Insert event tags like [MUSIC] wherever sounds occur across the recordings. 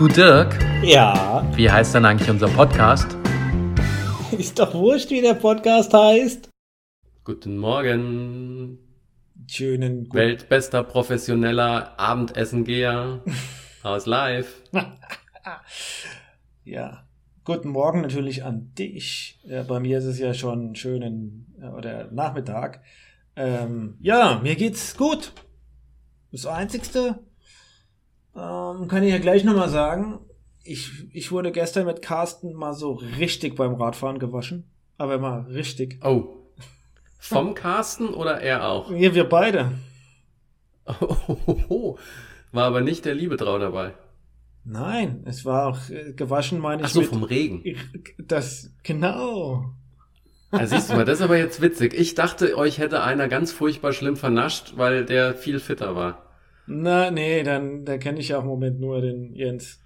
Du Dirk, Ja, wie heißt denn eigentlich unser Podcast? [LAUGHS] ist doch wurscht, wie der Podcast heißt. Guten Morgen, Schönen guten weltbester professioneller Abendessengeher [LAUGHS] aus Live. [LAUGHS] Ja, guten Morgen natürlich an dich. Ja, bei mir ist es ja schon schönen äh, oder Nachmittag. Ähm, ja, mir geht's gut. Das Einzigste ähm, kann ich ja gleich nochmal sagen. Ich, ich wurde gestern mit Carsten mal so richtig beim Radfahren gewaschen. Aber mal richtig. Oh, vom Carsten oder er auch? Wir, wir beide. Oh, war aber nicht der Liebetrau dabei. Nein, es war auch äh, gewaschen, meine ich. Ach so, vom Regen. [LAUGHS] Das, genau. Ja, siehst du mal, das ist aber jetzt witzig. Ich dachte, euch hätte einer ganz furchtbar schlimm vernascht, weil der viel fitter war. Na, nee, dann, da kenne ich ja auch im Moment nur den Jens.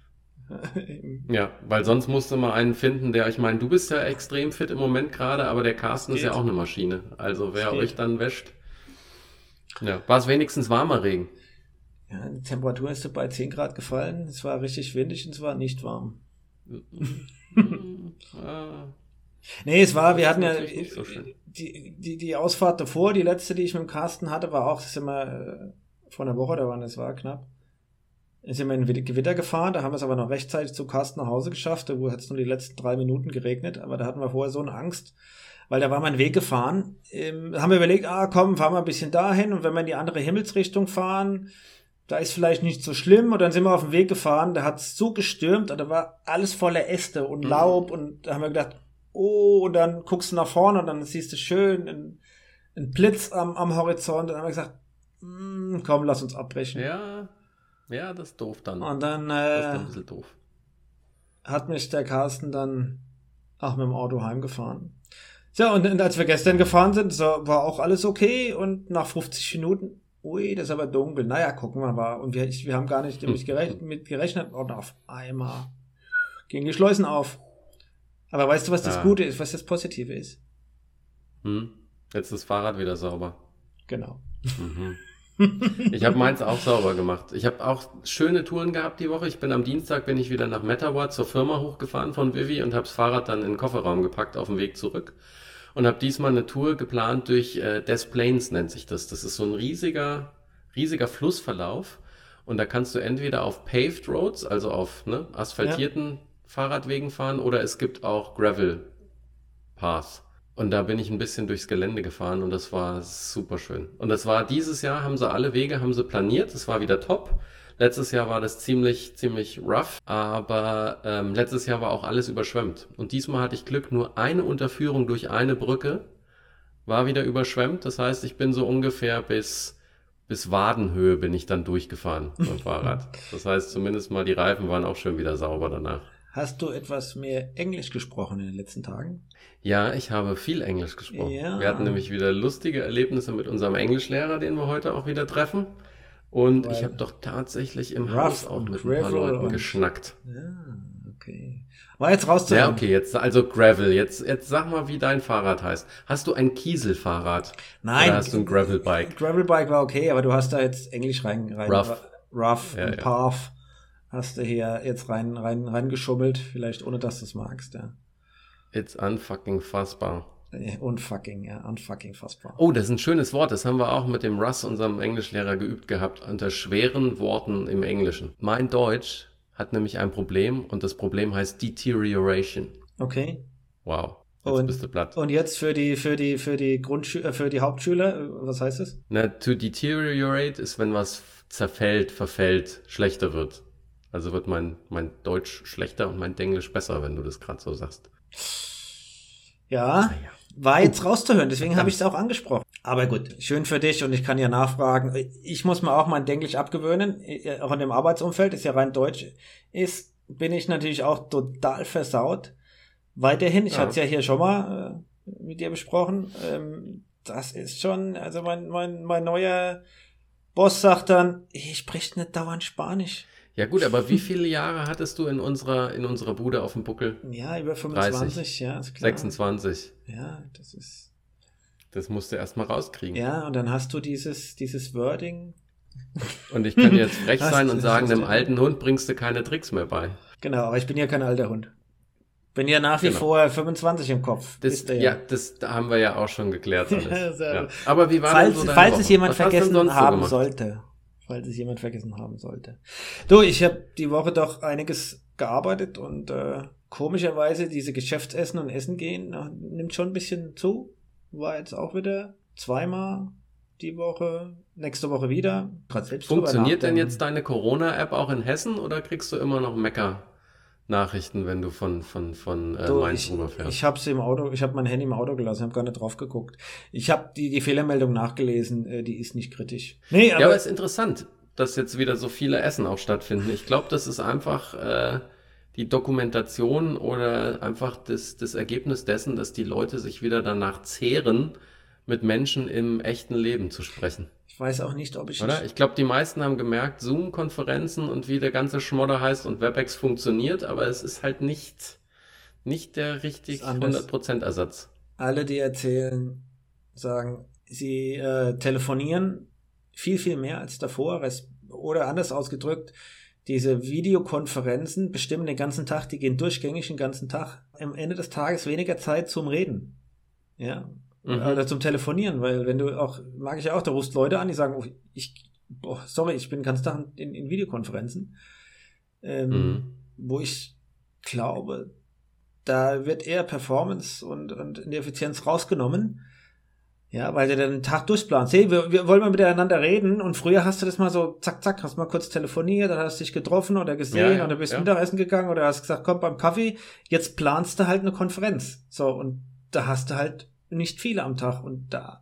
[LAUGHS] Ja, weil sonst musste man einen finden, der, ich meine, du bist ja extrem fit im Moment gerade, aber der Carsten ist ja auch eine Maschine. Also wer euch dann wäscht. Ja, war es wenigstens warmer Regen? ja, die Temperatur ist so bei 10 Grad gefallen. Es war richtig windig und es war nicht warm. [LAUGHS] Ah, Nee, es war, wir Das hatten ist ja so die, die, die Ausfahrt davor, die letzte, die ich mit dem Carsten hatte, war auch, sind wir äh, vor einer Woche, da waren es war knapp. Sind wir in Gewitter gefahren, da haben wir es aber noch rechtzeitig zu Carsten nach Hause geschafft, wo hat es nur die letzten drei Minuten geregnet, aber da hatten wir vorher so eine Angst, weil da war mein Weg gefahren. Ähm, haben wir überlegt, ah komm, fahren wir ein bisschen dahin und wenn wir in die andere Himmelsrichtung fahren, da ist vielleicht nicht so schlimm und dann sind wir auf dem Weg gefahren, da hat es so gestürmt und da war alles voller Äste und Mhm. Laub und da haben wir gedacht, oh, und dann guckst du nach vorne und dann siehst du schön einen, einen Blitz am, am Horizont und dann haben wir gesagt, "Mm, komm, lass uns abbrechen. ja, ja, das ist doof dann. Und dann Das ist dann äh, ein bisschen doof. hat mich der Carsten dann auch mit dem Auto heimgefahren. Ja, und, und als wir gestern gefahren sind, so, war auch alles okay und nach 50 Minuten, ui, das ist aber dunkel. Naja, gucken wir mal. Und wir, ich, wir haben gar nicht [LAUGHS] damit gerechnet, mit gerechnet und auf einmal gingen die Schleusen auf. Aber weißt du, was das Ah. Gute ist, was das Positive ist? Hm? Jetzt ist das Fahrrad wieder sauber. Genau. Mhm. Ich habe meins auch sauber gemacht. Ich habe auch schöne Touren gehabt die Woche. Ich bin am Dienstag bin ich wieder nach Metawa zur Firma hochgefahren von Vivi und habe das Fahrrad dann in den Kofferraum gepackt auf dem Weg zurück und habe diesmal eine Tour geplant durch äh, Des Plains nennt sich das. Das ist so ein riesiger riesiger Flussverlauf und da kannst du entweder auf paved roads, also auf ne, asphaltierten Fahrradwegen fahren oder es gibt auch Gravel Path. Und da bin ich ein bisschen durchs Gelände gefahren und das war super schön. Und das war dieses Jahr, haben sie alle Wege, haben sie planiert, das war wieder top. Letztes Jahr war das ziemlich, ziemlich rough, aber ähm, letztes Jahr war auch alles überschwemmt. Und diesmal hatte ich Glück, nur eine Unterführung durch eine Brücke war wieder überschwemmt. Das heißt, ich bin so ungefähr bis, bis Wadenhöhe bin ich dann durchgefahren mit dem [LAUGHS] Fahrrad. Das heißt, zumindest mal die Reifen waren auch schön wieder sauber danach. Hast du etwas mehr Englisch gesprochen in den letzten Tagen? Ja, ich habe viel Englisch gesprochen. Ja. Wir hatten nämlich wieder lustige Erlebnisse mit unserem Englischlehrer, den wir heute auch wieder treffen. Und Weil- ich habe doch tatsächlich im Haus auch mit ein paar Leuten geschnackt. Ja, okay. War jetzt rauszuhören. Ja, okay, jetzt also Gravel. Jetzt, jetzt sag mal, wie dein Fahrrad heißt. Hast du ein Kieselfahrrad? Nein. Oder hast du ein Gravelbike? Gravelbike war okay, aber du hast da jetzt Englisch rein, rein Rough. rough Ja, und ja. Path hast du hier jetzt rein, rein, reingeschummelt, vielleicht ohne dass du es magst, ja. It's unfucking fassbar. Äh, Unfucking, ja, unfucking fassbar. Oh, das ist ein schönes Wort. Das haben wir auch mit dem Russ, unserem Englischlehrer, geübt gehabt. Unter schweren Worten im Englischen. Mein Deutsch hat nämlich ein Problem und das Problem heißt Deterioration. Okay. Wow. Jetzt Und- bist du platt. Und jetzt für die, für die, für die Grundschü äh, für die Hauptschüler, was heißt es? Na, to deteriorate ist, wenn was zerfällt, verfällt, schlechter wird. Also wird mein, mein Deutsch schlechter und mein Englisch besser, wenn du das gerade so sagst. Ja, Naja. war jetzt rauszuhören, deswegen habe ich es auch angesprochen. Aber gut, schön für dich und ich kann ja nachfragen. Ich muss mir auch mein Englisch abgewöhnen, äh, auch in dem Arbeitsumfeld, ist ja rein Deutsch, ist, bin ich natürlich auch total versaut. Weiterhin, ich Ja. hatte es ja hier schon mal äh, mit dir besprochen, ähm, das ist schon, also mein, mein, mein neuer Boss sagt dann, ich spreche nicht dauernd Spanisch. Ja gut, aber wie viele Jahre hattest du in unserer, in unserer Bude auf dem Buckel? Ja, über 25, ja, ist klar. 26. Ja, das ist. Das musst du erst mal rauskriegen. Ja, und dann hast du dieses, dieses Wording, Und ich kann jetzt [LAUGHS] frech sein und sagen, einem alten Hund bringst du keine Tricks mehr bei. Genau, aber ich bin ja kein alter Hund. Bin ja nach wie genau. vor 25 im Kopf. Das, ja. ja. das haben wir ja auch schon geklärt. [LAUGHS] Alles. ja. Aber wie war falls, so falls es jemand Was vergessen haben so sollte, falls es jemand vergessen haben sollte. Du, ich habe die Woche doch einiges gearbeitet und äh, komischerweise diese Geschäftsessen und Essen gehen äh, nimmt schon ein bisschen zu. War jetzt auch wieder zweimal die Woche, nächste Woche wieder. Funktioniert denn jetzt deine Corona-App auch in Hessen oder kriegst du immer noch Mecker? Nachrichten, wenn du von von von äh, Mainz ich, rüberfährst. Ich habe sie im Auto, ich habe mein Handy im Auto gelassen, habe gar nicht drauf geguckt. Ich habe die die Fehlermeldung nachgelesen, äh, die ist nicht kritisch. Nee, aber ja, aber es ist interessant, dass jetzt wieder so viele Essen auch stattfinden. Ich glaube, das ist einfach äh, die Dokumentation oder einfach das das Ergebnis dessen, dass die Leute sich wieder danach zehren, mit Menschen im echten Leben zu sprechen. Ich weiß auch nicht, ob ich. Oder? Ich glaube, die meisten haben gemerkt, Zoom-Konferenzen und wie der ganze Schmodder heißt und WebEx funktioniert, aber es ist halt nicht, nicht der richtig 100% Ersatz. Alle, die erzählen, sagen, sie äh, telefonieren viel, viel mehr als davor. Oder anders ausgedrückt, diese Videokonferenzen bestimmen den ganzen Tag, die gehen durchgängig den ganzen Tag. Am Ende des Tages weniger Zeit zum Reden. Ja, Mhm. Oder zum Telefonieren, weil wenn du auch, mag ich ja auch, da rufst Leute an, die sagen, oh, ich, boah, sorry, ich bin ganz Tag in, in Videokonferenzen, ähm, mhm. wo ich glaube, da wird eher Performance und, und Effizienz rausgenommen. Ja, weil du dann den Tag durchplanst. Hey, wir, wir wollen mal miteinander reden und früher hast du das mal so zack, zack, hast mal kurz telefoniert, dann hast du dich getroffen oder gesehen ja, ja, oder bist ja. Mittagessen gegangen oder hast gesagt, komm beim Kaffee, jetzt planst du halt eine Konferenz. So, und da hast du halt nicht viele am Tag und da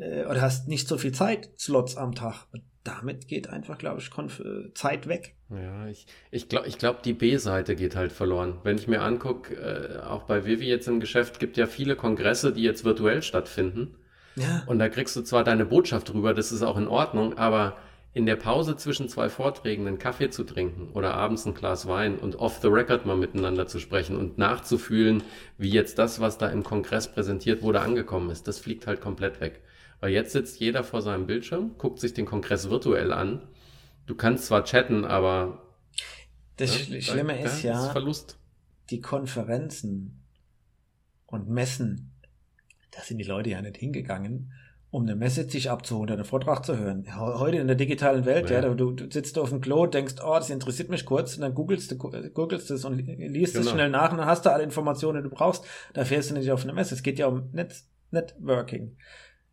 äh, oder hast nicht so viel Zeit Slots am Tag. Und damit geht einfach, glaube ich, Konf äh, Zeit weg. Ja, ich, ich glaube, ich glaub, die B-Seite geht halt verloren. Wenn ich mir angucke, äh, auch bei Vivi jetzt im Geschäft gibt ja viele Kongresse, die jetzt virtuell stattfinden. Ja. Und da kriegst du zwar deine Botschaft rüber, das ist auch in Ordnung, aber in der Pause zwischen zwei Vorträgen einen Kaffee zu trinken oder abends ein Glas Wein und off the record mal miteinander zu sprechen und nachzufühlen, wie jetzt das, was da im Kongress präsentiert wurde, angekommen ist, das fliegt halt komplett weg. Weil jetzt sitzt jeder vor seinem Bildschirm, guckt sich den Kongress virtuell an. Du kannst zwar chatten, aber das ja, Schlimme da, ist ja, ist Verlust. die Konferenzen und Messen, da sind die Leute ja nicht hingegangen, um eine Message sich abzuholen einen Vortrag zu hören. Heute in der digitalen Welt, ja, ja du, du sitzt auf dem Klo, denkst, oh, das interessiert mich kurz, und dann googelst du, googelst es und liest genau. es schnell nach und dann hast du alle Informationen, die du brauchst. Da fährst du nicht auf eine Messe. Es geht ja um Netz, Networking.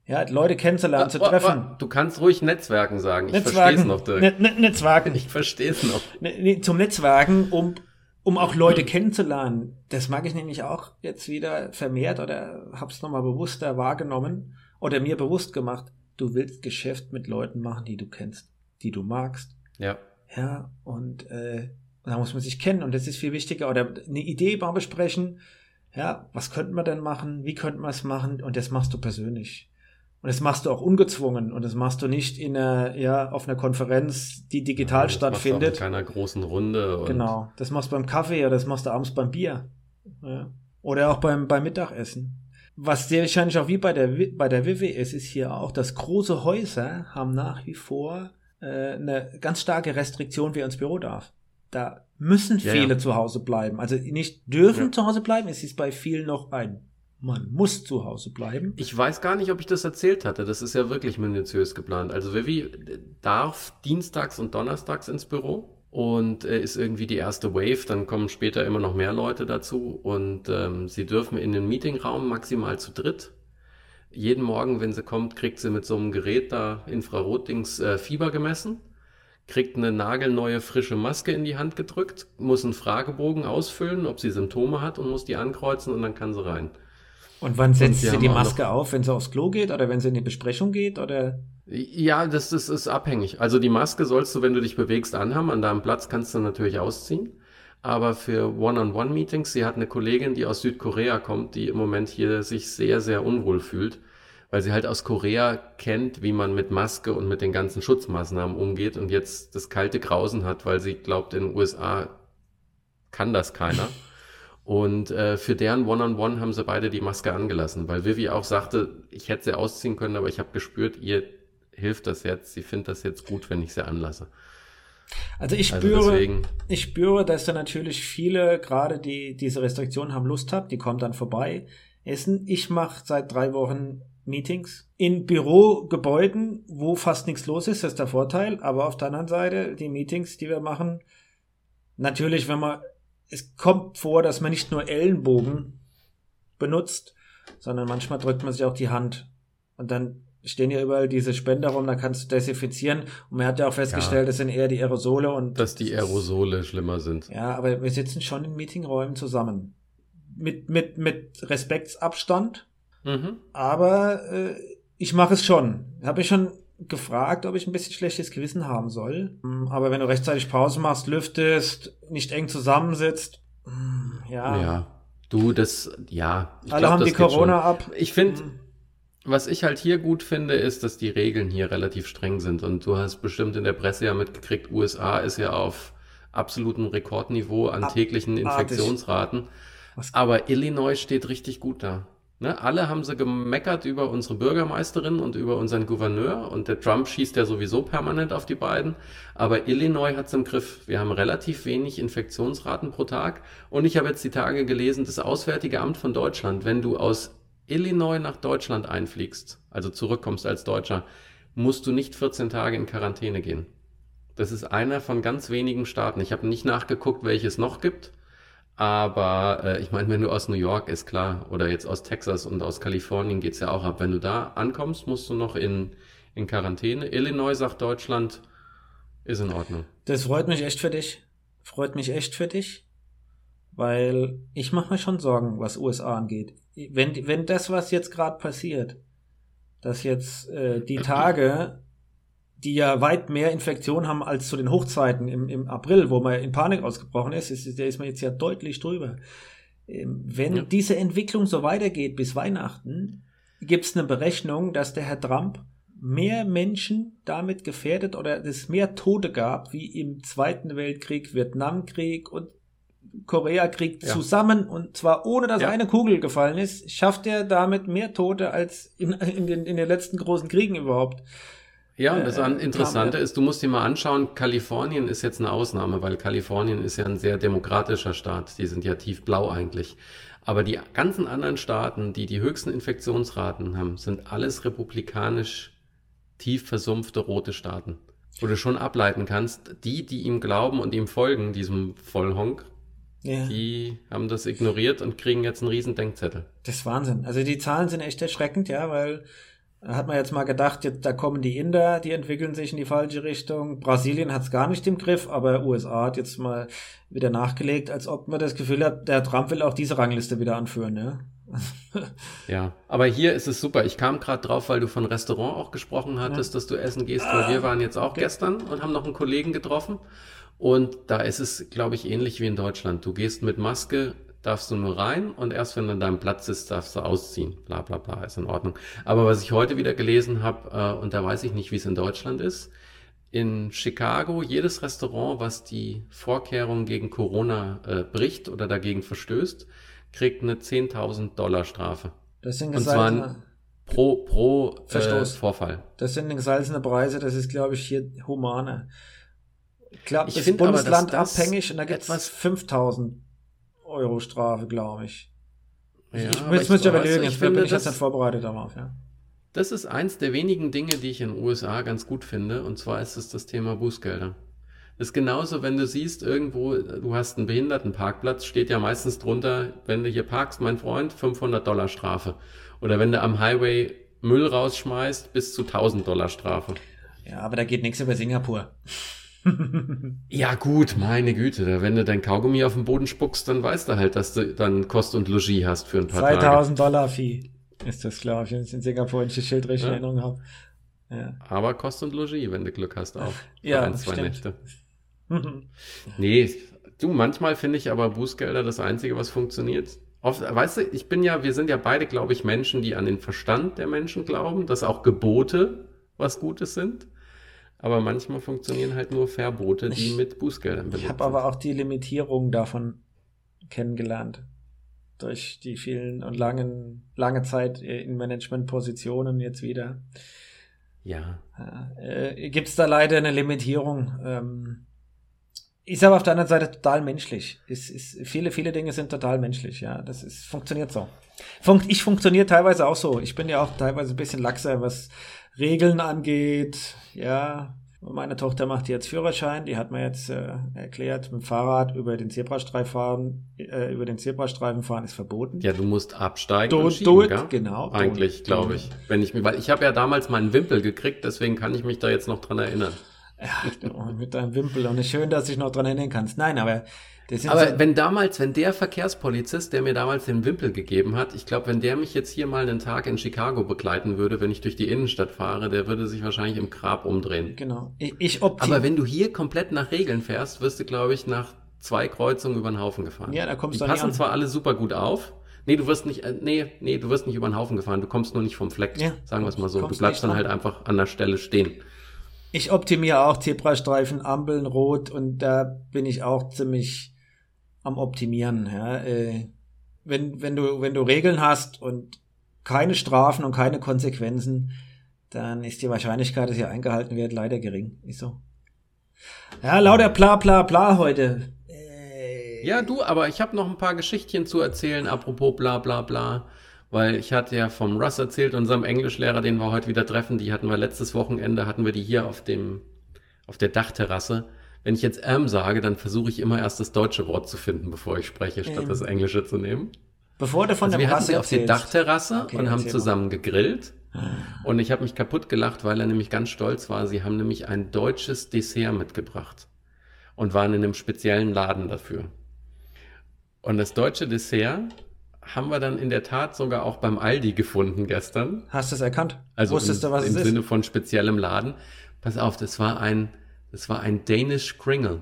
Ja, Leute kennenzulernen, zu treffen. Du kannst ruhig Netzwerken sagen. Ich verstehe es noch, Dirk. Ne, ne, Netzwerken. Ich verstehe es noch. Ne, zum Netzwerken, um, um auch Leute kennenzulernen. Das mag ich nämlich auch jetzt wieder vermehrt oder hab's nochmal bewusster wahrgenommen oder mir bewusst gemacht, du willst Geschäft mit Leuten machen, die du kennst, die du magst. Ja. Ja, und äh, da muss man sich kennen und das ist viel wichtiger. Oder eine Idee mal besprechen. Ja, was könnten wir denn machen? Wie könnten wir es machen? Und das machst du persönlich. Und das machst du auch ungezwungen und das machst du nicht in einer, ja, auf einer Konferenz, die digital ja, das stattfindet. Machst du in keiner großen Runde. genau. Das machst du beim Kaffee oder das machst du abends beim Bier. Ja. Oder auch beim, beim Mittagessen. Was sehr wahrscheinlich auch wie bei der, bei der Vivi ist, ist hier auch, dass große Häuser haben nach wie vor äh, eine ganz starke Restriktion, wer ins Büro darf. Da müssen ja, viele ja. zu Hause bleiben. Also nicht dürfen ja. zu Hause bleiben, es ist bei vielen noch ein man muss zu Hause bleiben. Ich weiß gar nicht, ob ich das erzählt hatte. Das ist ja wirklich minutiös geplant. Also Vivi darf dienstags und donnerstags ins Büro und äh, ist irgendwie die erste Wave. Dann kommen später immer noch mehr Leute dazu und ähm, sie dürfen in den Meetingraum maximal zu dritt. Jeden Morgen, wenn sie kommt, kriegt sie mit so einem Gerät da Infrarotdings äh, Fieber gemessen, kriegt eine nagelneue frische Maske in die Hand gedrückt, muss einen Fragebogen ausfüllen, ob sie Symptome hat und muss die ankreuzen und dann kann sie rein. Und wann setzt und sie die Maske auf, wenn sie aufs Klo geht oder wenn sie in die Besprechung geht oder? Ja, das, das ist abhängig. Also die Maske sollst du, wenn du dich bewegst, anhaben. An deinem Platz kannst du natürlich ausziehen. Aber für One-on-One-Meetings, sie hat eine Kollegin, die aus Südkorea kommt, die im Moment hier sich sehr, sehr unwohl fühlt, weil sie halt aus Korea kennt, wie man mit Maske und mit den ganzen Schutzmaßnahmen umgeht und jetzt das kalte Grausen hat, weil sie glaubt, in den USA kann das keiner. [LAUGHS] Und äh, für deren One-on-One -on -One haben sie beide die Maske angelassen, weil Vivi auch sagte, ich hätte sie ausziehen können, aber ich habe gespürt, ihr hilft das jetzt, sie findet das jetzt gut, wenn ich sie anlasse. Also ich Also spüre, deswegen- ich spüre, dass da natürlich viele, gerade die diese Restriktionen haben Lust haben, die kommen dann vorbei, essen. Ich mache seit drei Wochen Meetings in Bürogebäuden, wo fast nichts los ist, das ist der Vorteil. Aber auf der anderen Seite, die Meetings, die wir machen, natürlich, wenn man, es kommt vor, dass man nicht nur Ellenbogen benutzt, sondern manchmal drückt man sich auch die Hand. Und dann stehen ja überall diese Spender rum, da kannst du desinfizieren. Und man hat ja auch festgestellt, das sind eher die Aerosole und Dass die Aerosole schlimmer sind. ja, aber wir sitzen schon in Meetingräumen zusammen. Mit, mit, mit Respektsabstand, Mhm. aber äh, ich mache es schon. Habe ich schon gefragt, ob ich ein bisschen schlechtes Gewissen haben soll. Mm, Aber wenn du rechtzeitig Pause machst, lüftest, nicht eng zusammensitzt, mm, ja. Ja. Du, das, ja. ich Alle glaub, haben die Corona ab. Ich finde, Mm. Was ich halt hier gut finde, ist, dass die Regeln hier relativ streng sind. Und du hast bestimmt in der Presse ja mitgekriegt, USA ist ja auf absolutem Rekordniveau an täglichen. Infektionsraten. Aber Illinois steht richtig gut da. Ne? Alle haben sie gemeckert über unsere Bürgermeisterin und über unseren Gouverneur und der Trump schießt ja sowieso permanent auf die beiden. Aber Illinois hat's im Griff. Wir haben relativ wenig Infektionsraten pro Tag. Und ich habe jetzt die Tage gelesen, das Auswärtige Amt von Deutschland, wenn du aus Illinois nach Deutschland einfliegst, also zurückkommst als Deutscher, musst du nicht 14 Tage in Quarantäne gehen. Das ist einer von ganz wenigen Staaten. Ich habe nicht nachgeguckt, welche es noch gibt. Aber äh, ich meine, wenn du aus New York ist klar, oder jetzt aus Texas und aus Kalifornien geht's ja auch ab. Wenn du da ankommst, musst du noch in, in Quarantäne. Illinois sagt Deutschland, ist in Ordnung. Das freut mich echt für dich. Freut mich echt für dich. Weil ich mache mir schon Sorgen, was USA angeht. Wenn, wenn das, was jetzt gerade passiert, dass jetzt äh, die Tage, die ja weit mehr Infektionen haben als zu den Hochzeiten im, im April, wo man in Panik ausgebrochen ist, ist, der ist man jetzt ja deutlich drüber. Ähm, wenn Ja. diese Entwicklung so weitergeht bis Weihnachten, gibt es eine Berechnung, dass der Herr Trump mehr Menschen damit gefährdet oder es mehr Tote gab wie im Zweiten Weltkrieg, Vietnamkrieg und Koreakrieg Ja. zusammen und zwar ohne dass Ja. eine Kugel gefallen ist, schafft er damit mehr Tote als in, in, den, in den letzten großen Kriegen überhaupt. Ja, und das Äh, an- kam- Interessante ist, du musst dir mal anschauen, Kalifornien ist jetzt eine Ausnahme, weil Kalifornien ist ja ein sehr demokratischer Staat. Die sind ja tiefblau eigentlich. Aber die ganzen anderen Staaten, die die höchsten Infektionsraten haben, sind alles republikanisch tief versumpfte rote Staaten. Wo du schon ableiten kannst, die, die ihm glauben und ihm folgen, diesem Vollhonk, Ja. die haben das ignoriert und kriegen jetzt einen riesen Denkzettel. Das ist Wahnsinn. Also die Zahlen sind echt erschreckend, ja, weil da hat man jetzt mal gedacht, jetzt, da kommen die Inder, die entwickeln sich in die falsche Richtung. Brasilien hat es gar nicht im Griff, aber USA hat jetzt mal wieder nachgelegt, als ob man das Gefühl hat, der Trump will auch diese Rangliste wieder anführen, ja. [LAUGHS] Ja, aber hier ist es super. Ich kam gerade drauf, weil du von Restaurant auch gesprochen hattest, dass du essen gehst, weil wir waren jetzt auch gestern und haben noch einen Kollegen getroffen. Und da ist es, glaube ich, ähnlich wie in Deutschland. Du gehst mit Maske, darfst du nur rein und erst wenn du an deinem Platz sitzt, darfst du ausziehen. Bla bla bla, ist in Ordnung. Aber was ich heute wieder gelesen habe, äh, und da weiß ich nicht, wie es in Deutschland ist, in Chicago, jedes Restaurant, was die Vorkehrungen gegen Corona äh, bricht oder dagegen verstößt, kriegt eine 10.000 Dollar Strafe. Das sind Und zwar gesalzene, Pro, pro äh, Verstoß. Vorfall. das sind gesalzene Preise, das ist, glaube ich, hier humaner. Ich glaube, Ich das ist aber, Bundesland das abhängig und da gibt es etwas- 5000 Euro Strafe, glaube ich. Ja, ich aber jetzt müsste ich überlegen, ich jetzt bin finde, ich jetzt nicht vorbereitet darauf, ja. Das ist eins der wenigen Dinge, die ich in den USA ganz gut finde, und zwar ist es das Thema Bußgelder. Das ist genauso, wenn du siehst, irgendwo, du hast einen Behindertenparkplatz, steht ja meistens drunter, wenn du hier parkst, mein Freund, 500 Dollar Strafe. Oder wenn du am Highway Müll rausschmeißt, bis zu 1000 Dollar Strafe. Ja, aber da geht nichts über Singapur. Ja gut, meine Güte, wenn du dein Kaugummi auf den Boden spuckst, dann weißt du halt, dass du dann Kost und Logis hast für ein paar Tage. 2000 Dollar Fee ist das, glaube ich, wenn ich in Singapur ein Schild richtig in Ja. Erinnerung habe. Ja. Aber Kost und Logis, wenn du Glück hast auch. Für Ja, ein, zwei stimmt. Nächte. [LAUGHS] Nee, du, manchmal finde ich aber Bußgelder das Einzige, was funktioniert. Oft, weißt du, ich bin ja, wir sind ja beide, glaube ich, Menschen, die an den Verstand der Menschen glauben, dass auch Gebote was Gutes sind. Aber manchmal funktionieren halt nur Verbote, die Ich- mit Bußgeldern Ich belegt habe aber auch die Limitierung davon kennengelernt. Durch die vielen und langen, lange Zeit in Managementpositionen jetzt wieder. Ja. Äh, Gibt es da leider eine Limitierung? Ähm, ist aber auf der anderen Seite total menschlich. Ist, ist, viele, viele Dinge sind total menschlich, ja. Das ist, funktioniert so. Funkt, ich funktioniere teilweise auch so. Ich bin ja auch teilweise ein bisschen laxer, was Regeln angeht, ja. Meine Tochter macht jetzt Führerschein, die hat mir jetzt äh, erklärt, mit dem Fahrrad über den Zebrastreifen fahren, äh, über den Zebrastreifen fahren ist verboten. Ja, du musst absteigen Do, und schieben, do it, genau. Eigentlich, glaube ich. Wenn ich mir, weil ich habe ja damals meinen Wimpel gekriegt, deswegen kann ich mich da jetzt noch dran erinnern. Ja, mit deinem Wimpel. Und es ist schön, dass du dich noch dran erinnern kannst. Nein, aber Aber so, wenn damals, wenn der Verkehrspolizist, der mir damals den Wimpel gegeben hat, ich glaube, wenn der mich jetzt hier mal einen Tag in Chicago begleiten würde, wenn ich durch die Innenstadt fahre, der würde sich wahrscheinlich im Grab umdrehen. genau. Ich, ich Aber wenn du hier komplett nach Regeln fährst, wirst du, glaube ich, nach zwei Kreuzungen über den Haufen gefahren. Ja, da kommst Die du passen zwar alle super gut auf. Nee, du wirst nicht, äh, nee, nee, du wirst nicht über den Haufen gefahren, du kommst nur nicht vom Fleck. Ja. Sagen wir es mal so. Du bleibst dann halt einfach an der Stelle stehen. Ich optimiere auch Zebrastreifen, Ampeln, Rot und da bin ich auch ziemlich am Optimieren. Ja. Äh, wenn, wenn, du, wenn du Regeln hast und keine Strafen und keine Konsequenzen, dann ist die Wahrscheinlichkeit, dass hier eingehalten wird, leider gering. Ist so. Ja, lauter bla bla bla heute. Äh, Ja, du, aber ich habe noch ein paar Geschichtchen zu erzählen, apropos bla bla bla. Weil ich hatte ja vom Russ erzählt, unserem Englischlehrer, den wir heute wieder treffen, die hatten wir letztes Wochenende, hatten wir die hier auf dem, auf der Dachterrasse. Wenn ich jetzt ähm sage, dann versuche ich immer erst das deutsche Wort zu finden, bevor ich spreche, statt Ähm. das englische zu nehmen. Bevor du von Also der wir Rasse sie auf der erzählst. Dachterrasse Okay, und haben mal. zusammen gegrillt. Und ich habe mich kaputt gelacht, weil er nämlich ganz stolz war. Sie haben nämlich ein deutsches Dessert mitgebracht und waren in einem speziellen Laden dafür. Und das deutsche Dessert haben wir dann in der Tat sogar auch beim Aldi gefunden gestern. Hast du es erkannt? Also Wusstest im, du, was im es Sinne ist? von speziellem Laden. Pass auf, das war ein, das war ein Danish Kringle,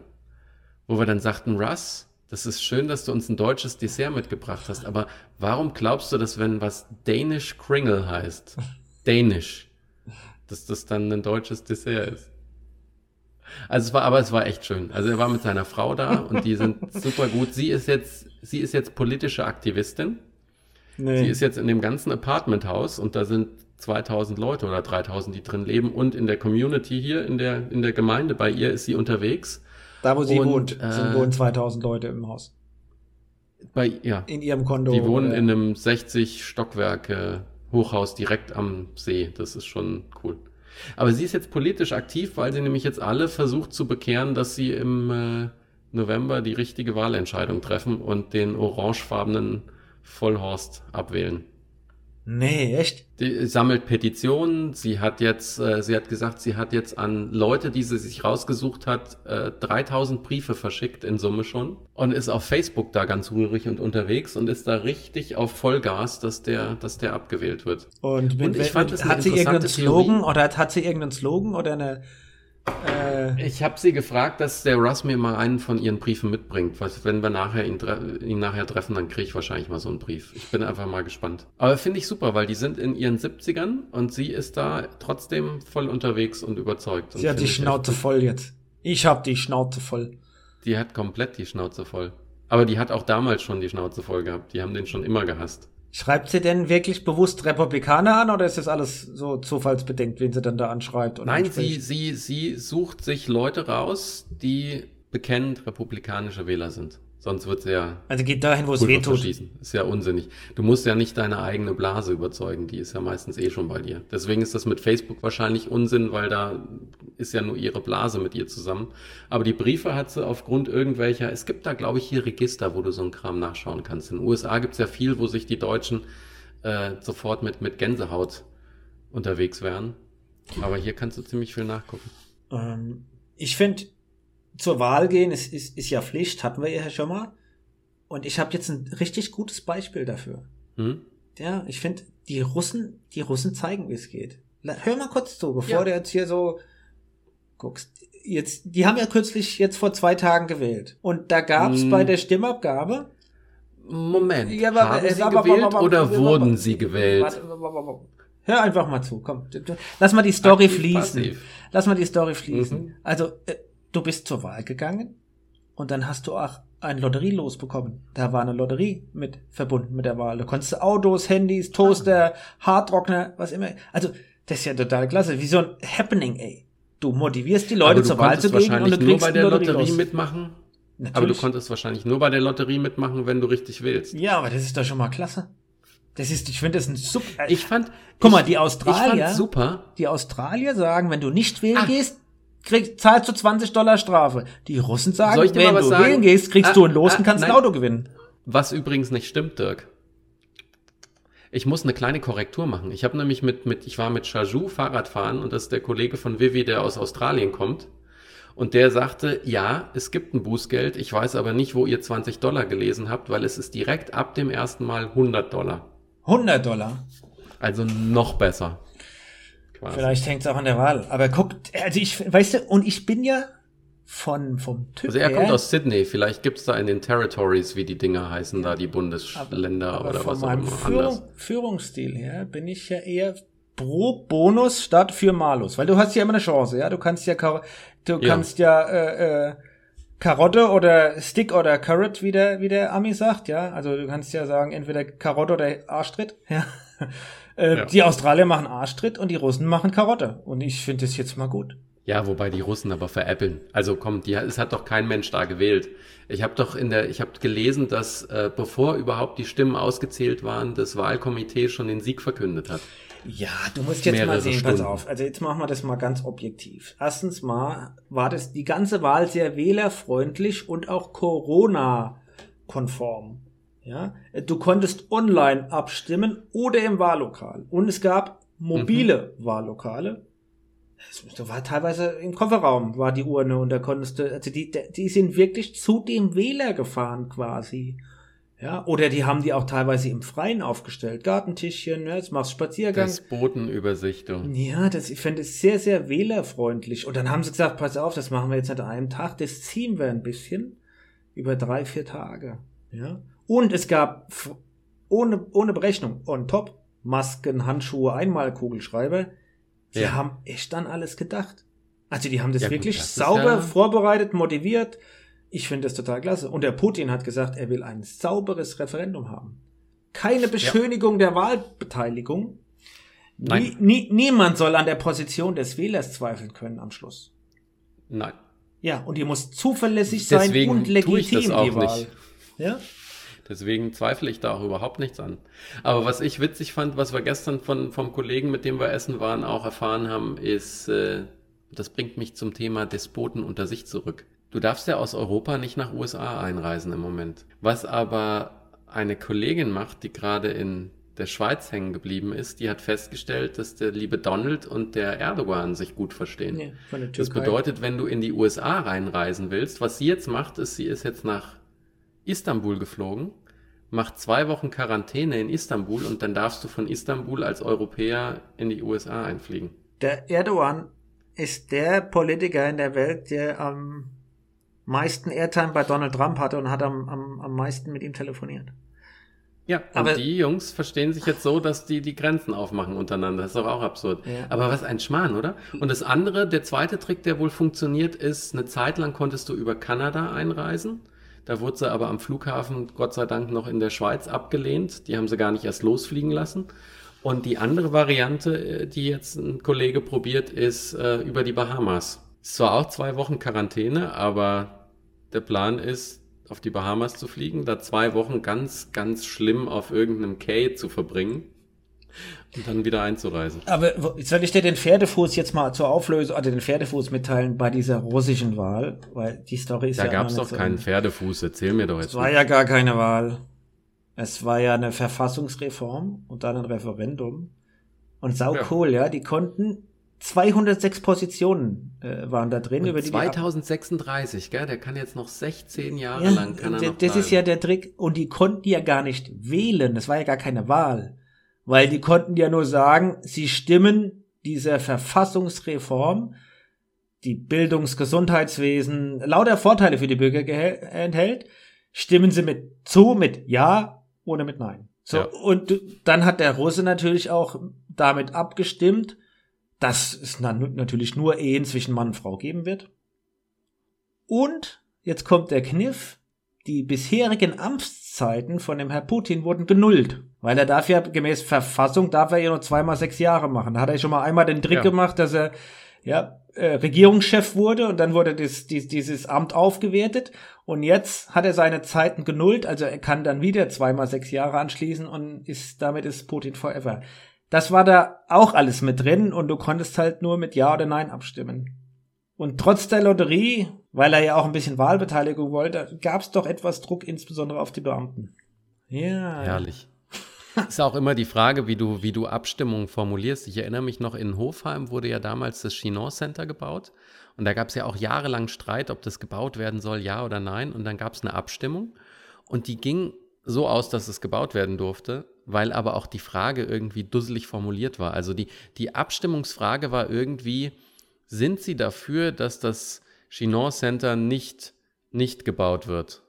wo wir dann sagten, Russ, das ist schön, dass du uns ein deutsches Dessert mitgebracht hast, aber warum glaubst du, dass wenn was Danish Kringle heißt, Danish, dass das dann ein deutsches Dessert ist? Also es war, aber es war echt schön. Also er war mit seiner Frau da und die sind [LAUGHS] super gut. Sie ist jetzt, sie ist jetzt politische Aktivistin. Nee. Sie ist jetzt in dem ganzen Apartmenthaus und da sind 2000 Leute oder 3000, die drin leben und in der Community hier, in der, in der Gemeinde bei ihr ist sie unterwegs. da, wo sie und, wohnt, sind äh, wohnen 2000 Leute im Haus. Bei, ja, In ihrem Kondo. die wohnen oder- in einem 60 Stockwerke Hochhaus direkt am See. Das ist schon cool. Aber sie ist jetzt politisch aktiv, weil sie nämlich jetzt alle versucht zu bekehren, dass sie im äh, November die richtige Wahlentscheidung treffen und den orangefarbenen Vollhorst abwählen. Nee, echt? Die sammelt Petitionen. Sie hat jetzt, äh, sie hat gesagt, sie hat jetzt an Leute, die sie sich rausgesucht hat, äh, 3000 Briefe verschickt in Summe schon und ist auf Facebook da ganz rührig und unterwegs und ist da richtig auf Vollgas, dass der, dass der abgewählt wird. Und, mit, Und ich fand mit, das eine hat sie irgendeinen Slogan Theorie. oder hat, hat sie irgendeinen Slogan oder eine äh, Ich habe sie gefragt, dass der Russ mir mal einen von ihren Briefen mitbringt. Was, wenn wir nachher ihn, ihn nachher treffen, dann kriege ich wahrscheinlich mal so einen Brief. Ich bin einfach mal gespannt. Aber finde ich super, weil die sind in ihren 70ern und sie ist da trotzdem voll unterwegs und überzeugt. Und sie hat die Schnauze voll jetzt. Ich hab die Schnauze voll. Die hat komplett die Schnauze voll. Aber die hat auch damals schon die Schnauze voll gehabt. Die haben den schon immer gehasst. Schreibt sie denn wirklich bewusst Republikaner an oder ist das alles so zufallsbedingt, wen sie dann da anschreibt? Und Nein, sie, anspricht? sie, sie sucht sich Leute raus, die bekennt republikanische Wähler sind. Sonst wird sie ja Also geht dahin, wo es weh tut. Ist ja unsinnig. Du musst ja nicht deine eigene Blase überzeugen, die ist ja meistens eh schon bei dir. Deswegen ist das mit Facebook wahrscheinlich Unsinn, weil da ist ja nur ihre Blase mit ihr zusammen. Aber die Briefe hat sie aufgrund irgendwelcher, es gibt da glaube ich hier Register, wo du so einen Kram nachschauen kannst. In den USA gibt's ja viel, wo sich die Deutschen äh, sofort mit, mit Gänsehaut unterwegs wären. Aber hier kannst du ziemlich viel nachgucken. Ähm, ich finde, zur Wahl gehen ist, ist, ist ja Pflicht, hatten wir ja schon mal. Und ich habe jetzt ein richtig gutes Beispiel dafür. Hm? Ja, ich finde, die Russen, die Russen zeigen, wie es geht. La- Hör mal kurz zu, bevor Ja. du jetzt hier so guckst. Jetzt, die haben ja kürzlich jetzt vor zwei Tagen gewählt. Und da gab's Hm. bei der Stimmabgabe. Moment, Ja, aber- haben äh, sie aber- gewählt aber- aber- oder aber- wurden aber- sie gewählt? Warte, warte, warte, warte. Hör einfach mal zu, komm. Lass mal die Story Aktiv, fließen. passiv. Lass mal die Story fließen. Mhm. Also, äh, du bist zur Wahl gegangen und dann hast du auch ein Lotterielos bekommen. Da war eine Lotterie mit verbunden mit der Wahl. Du konntest Autos, Handys, Toaster, Haartrockner, was immer. Also, Das ist ja total klasse. Wie so ein Happening, ey. Du motivierst die Leute zur Wahl zu gehen und du nur bei die der Lotterie Lotterie mitmachen. Aber du Natürlich. konntest wahrscheinlich nur bei der Lotterie mitmachen, wenn du richtig willst. Ja, aber das ist doch schon mal klasse. Das ist, ich finde das ein super. Ich fand, Guck mal, ich, die ich Australier, fand super. die Australier sagen, wenn du nicht wählen Ah. gehst, kriegst, zahlst du 20 Dollar Strafe. Die Russen sagen, wenn du sagen? wählen gehst, kriegst Ah, du ein Los ah, und kannst ein nein. Auto gewinnen. Was übrigens nicht stimmt, Dirk. Ich muss eine kleine Korrektur machen. Ich habe nämlich mit, mit, ich war mit Shaju Fahrradfahren und das ist der Kollege von Vivi, der aus Australien kommt. Und der sagte, ja, es gibt ein Bußgeld. Ich weiß aber nicht, wo ihr 20 Dollar gelesen habt, weil es ist direkt ab dem ersten Mal 100 Dollar. 100 Dollar. Also noch besser. Quasi. Vielleicht hängt es auch an der Wahl. Aber guck, also ich, weißt du, und ich bin ja von, vom Typ Also er her, kommt aus Sydney. Vielleicht gibt's da in den Territories, wie die Dinger heißen, da die Bundesländer aber oder von was auch immer Führung, anders. Führungsstil her bin ich ja eher pro Bonus statt für Malus. Weil du hast ja immer eine Chance, ja. Du kannst ja, du Ja. kannst ja, äh, äh, Karotte oder Stick oder Carrot, wie der, wie der Ami sagt, ja. Also du kannst ja sagen, entweder Karotte oder Arschtritt, [LAUGHS] ja. Äh, Ja. Die Australier machen Arschtritt und die Russen machen Karotte. Und ich finde das jetzt mal gut. Ja, wobei die Russen aber veräppeln. Also komm, die, es hat doch kein Mensch da gewählt. Ich habe doch in der, ich habe gelesen, dass äh, bevor überhaupt die Stimmen ausgezählt waren, das Wahlkomitee schon den Sieg verkündet hat. Ja, du musst jetzt mal sehen, pass Stunden. auf. Also jetzt machen wir das mal ganz objektiv. Erstens mal war das die ganze Wahl sehr wählerfreundlich und auch Corona-konform. Ja, du konntest online abstimmen oder im Wahllokal. Und es gab mobile Wahllokale. Es war teilweise im Kofferraum war die Urne und da konntest du, also die, die sind wirklich zu dem Wähler gefahren quasi. Ja, oder die haben die auch teilweise im Freien aufgestellt. Gartentischchen, ja, jetzt machst du Spaziergang. Despotenübersicht. du. Ja, das, ich finde es sehr, sehr wählerfreundlich. Und dann haben sie gesagt, pass auf, das machen wir jetzt nicht an einem Tag, das ziehen wir ein bisschen über drei, vier Tage. Ja. Und es gab ohne, ohne Berechnung on top Masken, Handschuhe, Einmalkugelschreiber. Die Ja. haben echt dann alles gedacht. Also die haben das Ja, gut, wirklich das ist sauber ja- vorbereitet, motiviert. Ich finde das total klasse. Und der Putin hat gesagt, er will ein sauberes Referendum haben. Keine Beschönigung der Wahlbeteiligung. Nie, Nein. nie, niemand soll an der Position des Wählers zweifeln können am Schluss. Nein. Ja, und die muss zuverlässig sein Deswegen und tue legitim, ich das auch die Wahl. nicht. Ja? Deswegen zweifle ich da auch überhaupt nichts an. Aber was ich witzig fand, was wir gestern von, vom Kollegen, mit dem wir essen waren, auch erfahren haben, ist, äh, das bringt mich zum Thema Despoten unter sich zurück. Du darfst ja aus Europa nicht nach USA einreisen im Moment. Was aber eine Kollegin macht, die gerade in der Schweiz hängen geblieben ist, die hat festgestellt, dass der liebe Donald und der Erdogan sich gut verstehen. Der Das bedeutet, wenn du in die USA reinreisen willst, was sie jetzt macht, ist, sie ist jetzt nach Istanbul geflogen, macht zwei Wochen Quarantäne in Istanbul und dann darfst du von Istanbul als Europäer in die USA einfliegen. Der Erdogan ist der Politiker in der Welt, der am meisten Airtime bei Donald Trump hatte und hat am, am, am meisten mit ihm telefoniert. Ja, und Aber- die Jungs verstehen sich jetzt so, dass die die Grenzen aufmachen untereinander. Das ist doch auch absurd. Ja. Aber was ein Schmarrn, oder? Und das andere, der zweite Trick, der wohl funktioniert, ist, eine Zeit lang konntest du über Kanada einreisen. Da wurde sie aber am Flughafen Gott sei Dank noch in der Schweiz abgelehnt. Die haben sie gar nicht erst losfliegen lassen. Und die andere Variante, äh, die jetzt ein Kollege probiert, ist äh, über die Bahamas. Ist zwar auch zwei Wochen Quarantäne, aber der Plan ist, auf die Bahamas zu fliegen, da zwei Wochen ganz, ganz schlimm auf irgendeinem Cay zu verbringen und dann wieder einzureisen. Aber soll ich dir den Pferdefuß jetzt mal zur Auflösung, oder den Pferdefuß mitteilen bei dieser russischen Wahl? Weil die Story ist Da ja gab es doch nicht keinen so. Pferdefuß, erzähl mir doch jetzt. Es war ja gar keine Wahl. Es war ja eine Verfassungsreform und dann ein Referendum. Und sau Ja. cool, ja. Die konnten 206 Positionen äh, waren da drin, über Und die die ab- 2036, gell? Der kann jetzt noch 16 Jahre Ja, lang kann er noch das ist bleiben. ja der Trick. Und die konnten ja gar nicht wählen. Das war ja gar keine Wahl. Weil die konnten ja nur sagen, sie stimmen dieser Verfassungsreform, die Bildungs-, Gesundheitswesen, lauter Vorteile für die Bürger enthält, stimmen sie mit zu, mit Ja oder mit Nein. So, Ja. und dann hat der Russe natürlich auch damit abgestimmt, dass es na- natürlich nur Ehen zwischen Mann und Frau geben wird. Und jetzt kommt der Kniff. die bisherigen Amtszeiten von dem Herr Putin wurden genullt. Weil er darf ja gemäß Verfassung, darf er ja nur zweimal sechs Jahre machen. Da hat er schon mal einmal den Trick ja. gemacht, dass er ja, äh, Regierungschef wurde und dann wurde das, dies, dieses Amt aufgewertet und jetzt hat er seine Zeiten genullt, also er kann dann wieder zweimal sechs Jahre anschließen und ist damit ist Putin forever. Das war da auch alles mit drin und du konntest halt nur mit Ja oder Nein abstimmen. Und trotz der Lotterie, weil er ja auch ein bisschen Wahlbeteiligung wollte, gab es doch etwas Druck, insbesondere auf die Beamten. Ja. Herrlich. Ist auch immer die Frage, wie du, wie du Abstimmungen formulierst. Ich erinnere mich noch, in Hofheim wurde ja damals das Chinon Center gebaut. Und da gab es ja auch jahrelang Streit, ob das gebaut werden soll, ja oder nein. Und dann gab es eine Abstimmung. Und die ging so aus, dass es gebaut werden durfte, weil aber auch die Frage irgendwie dusselig formuliert war. Also die, die Abstimmungsfrage war irgendwie, sind Sie dafür, dass das Chinon Center nicht, nicht gebaut wird?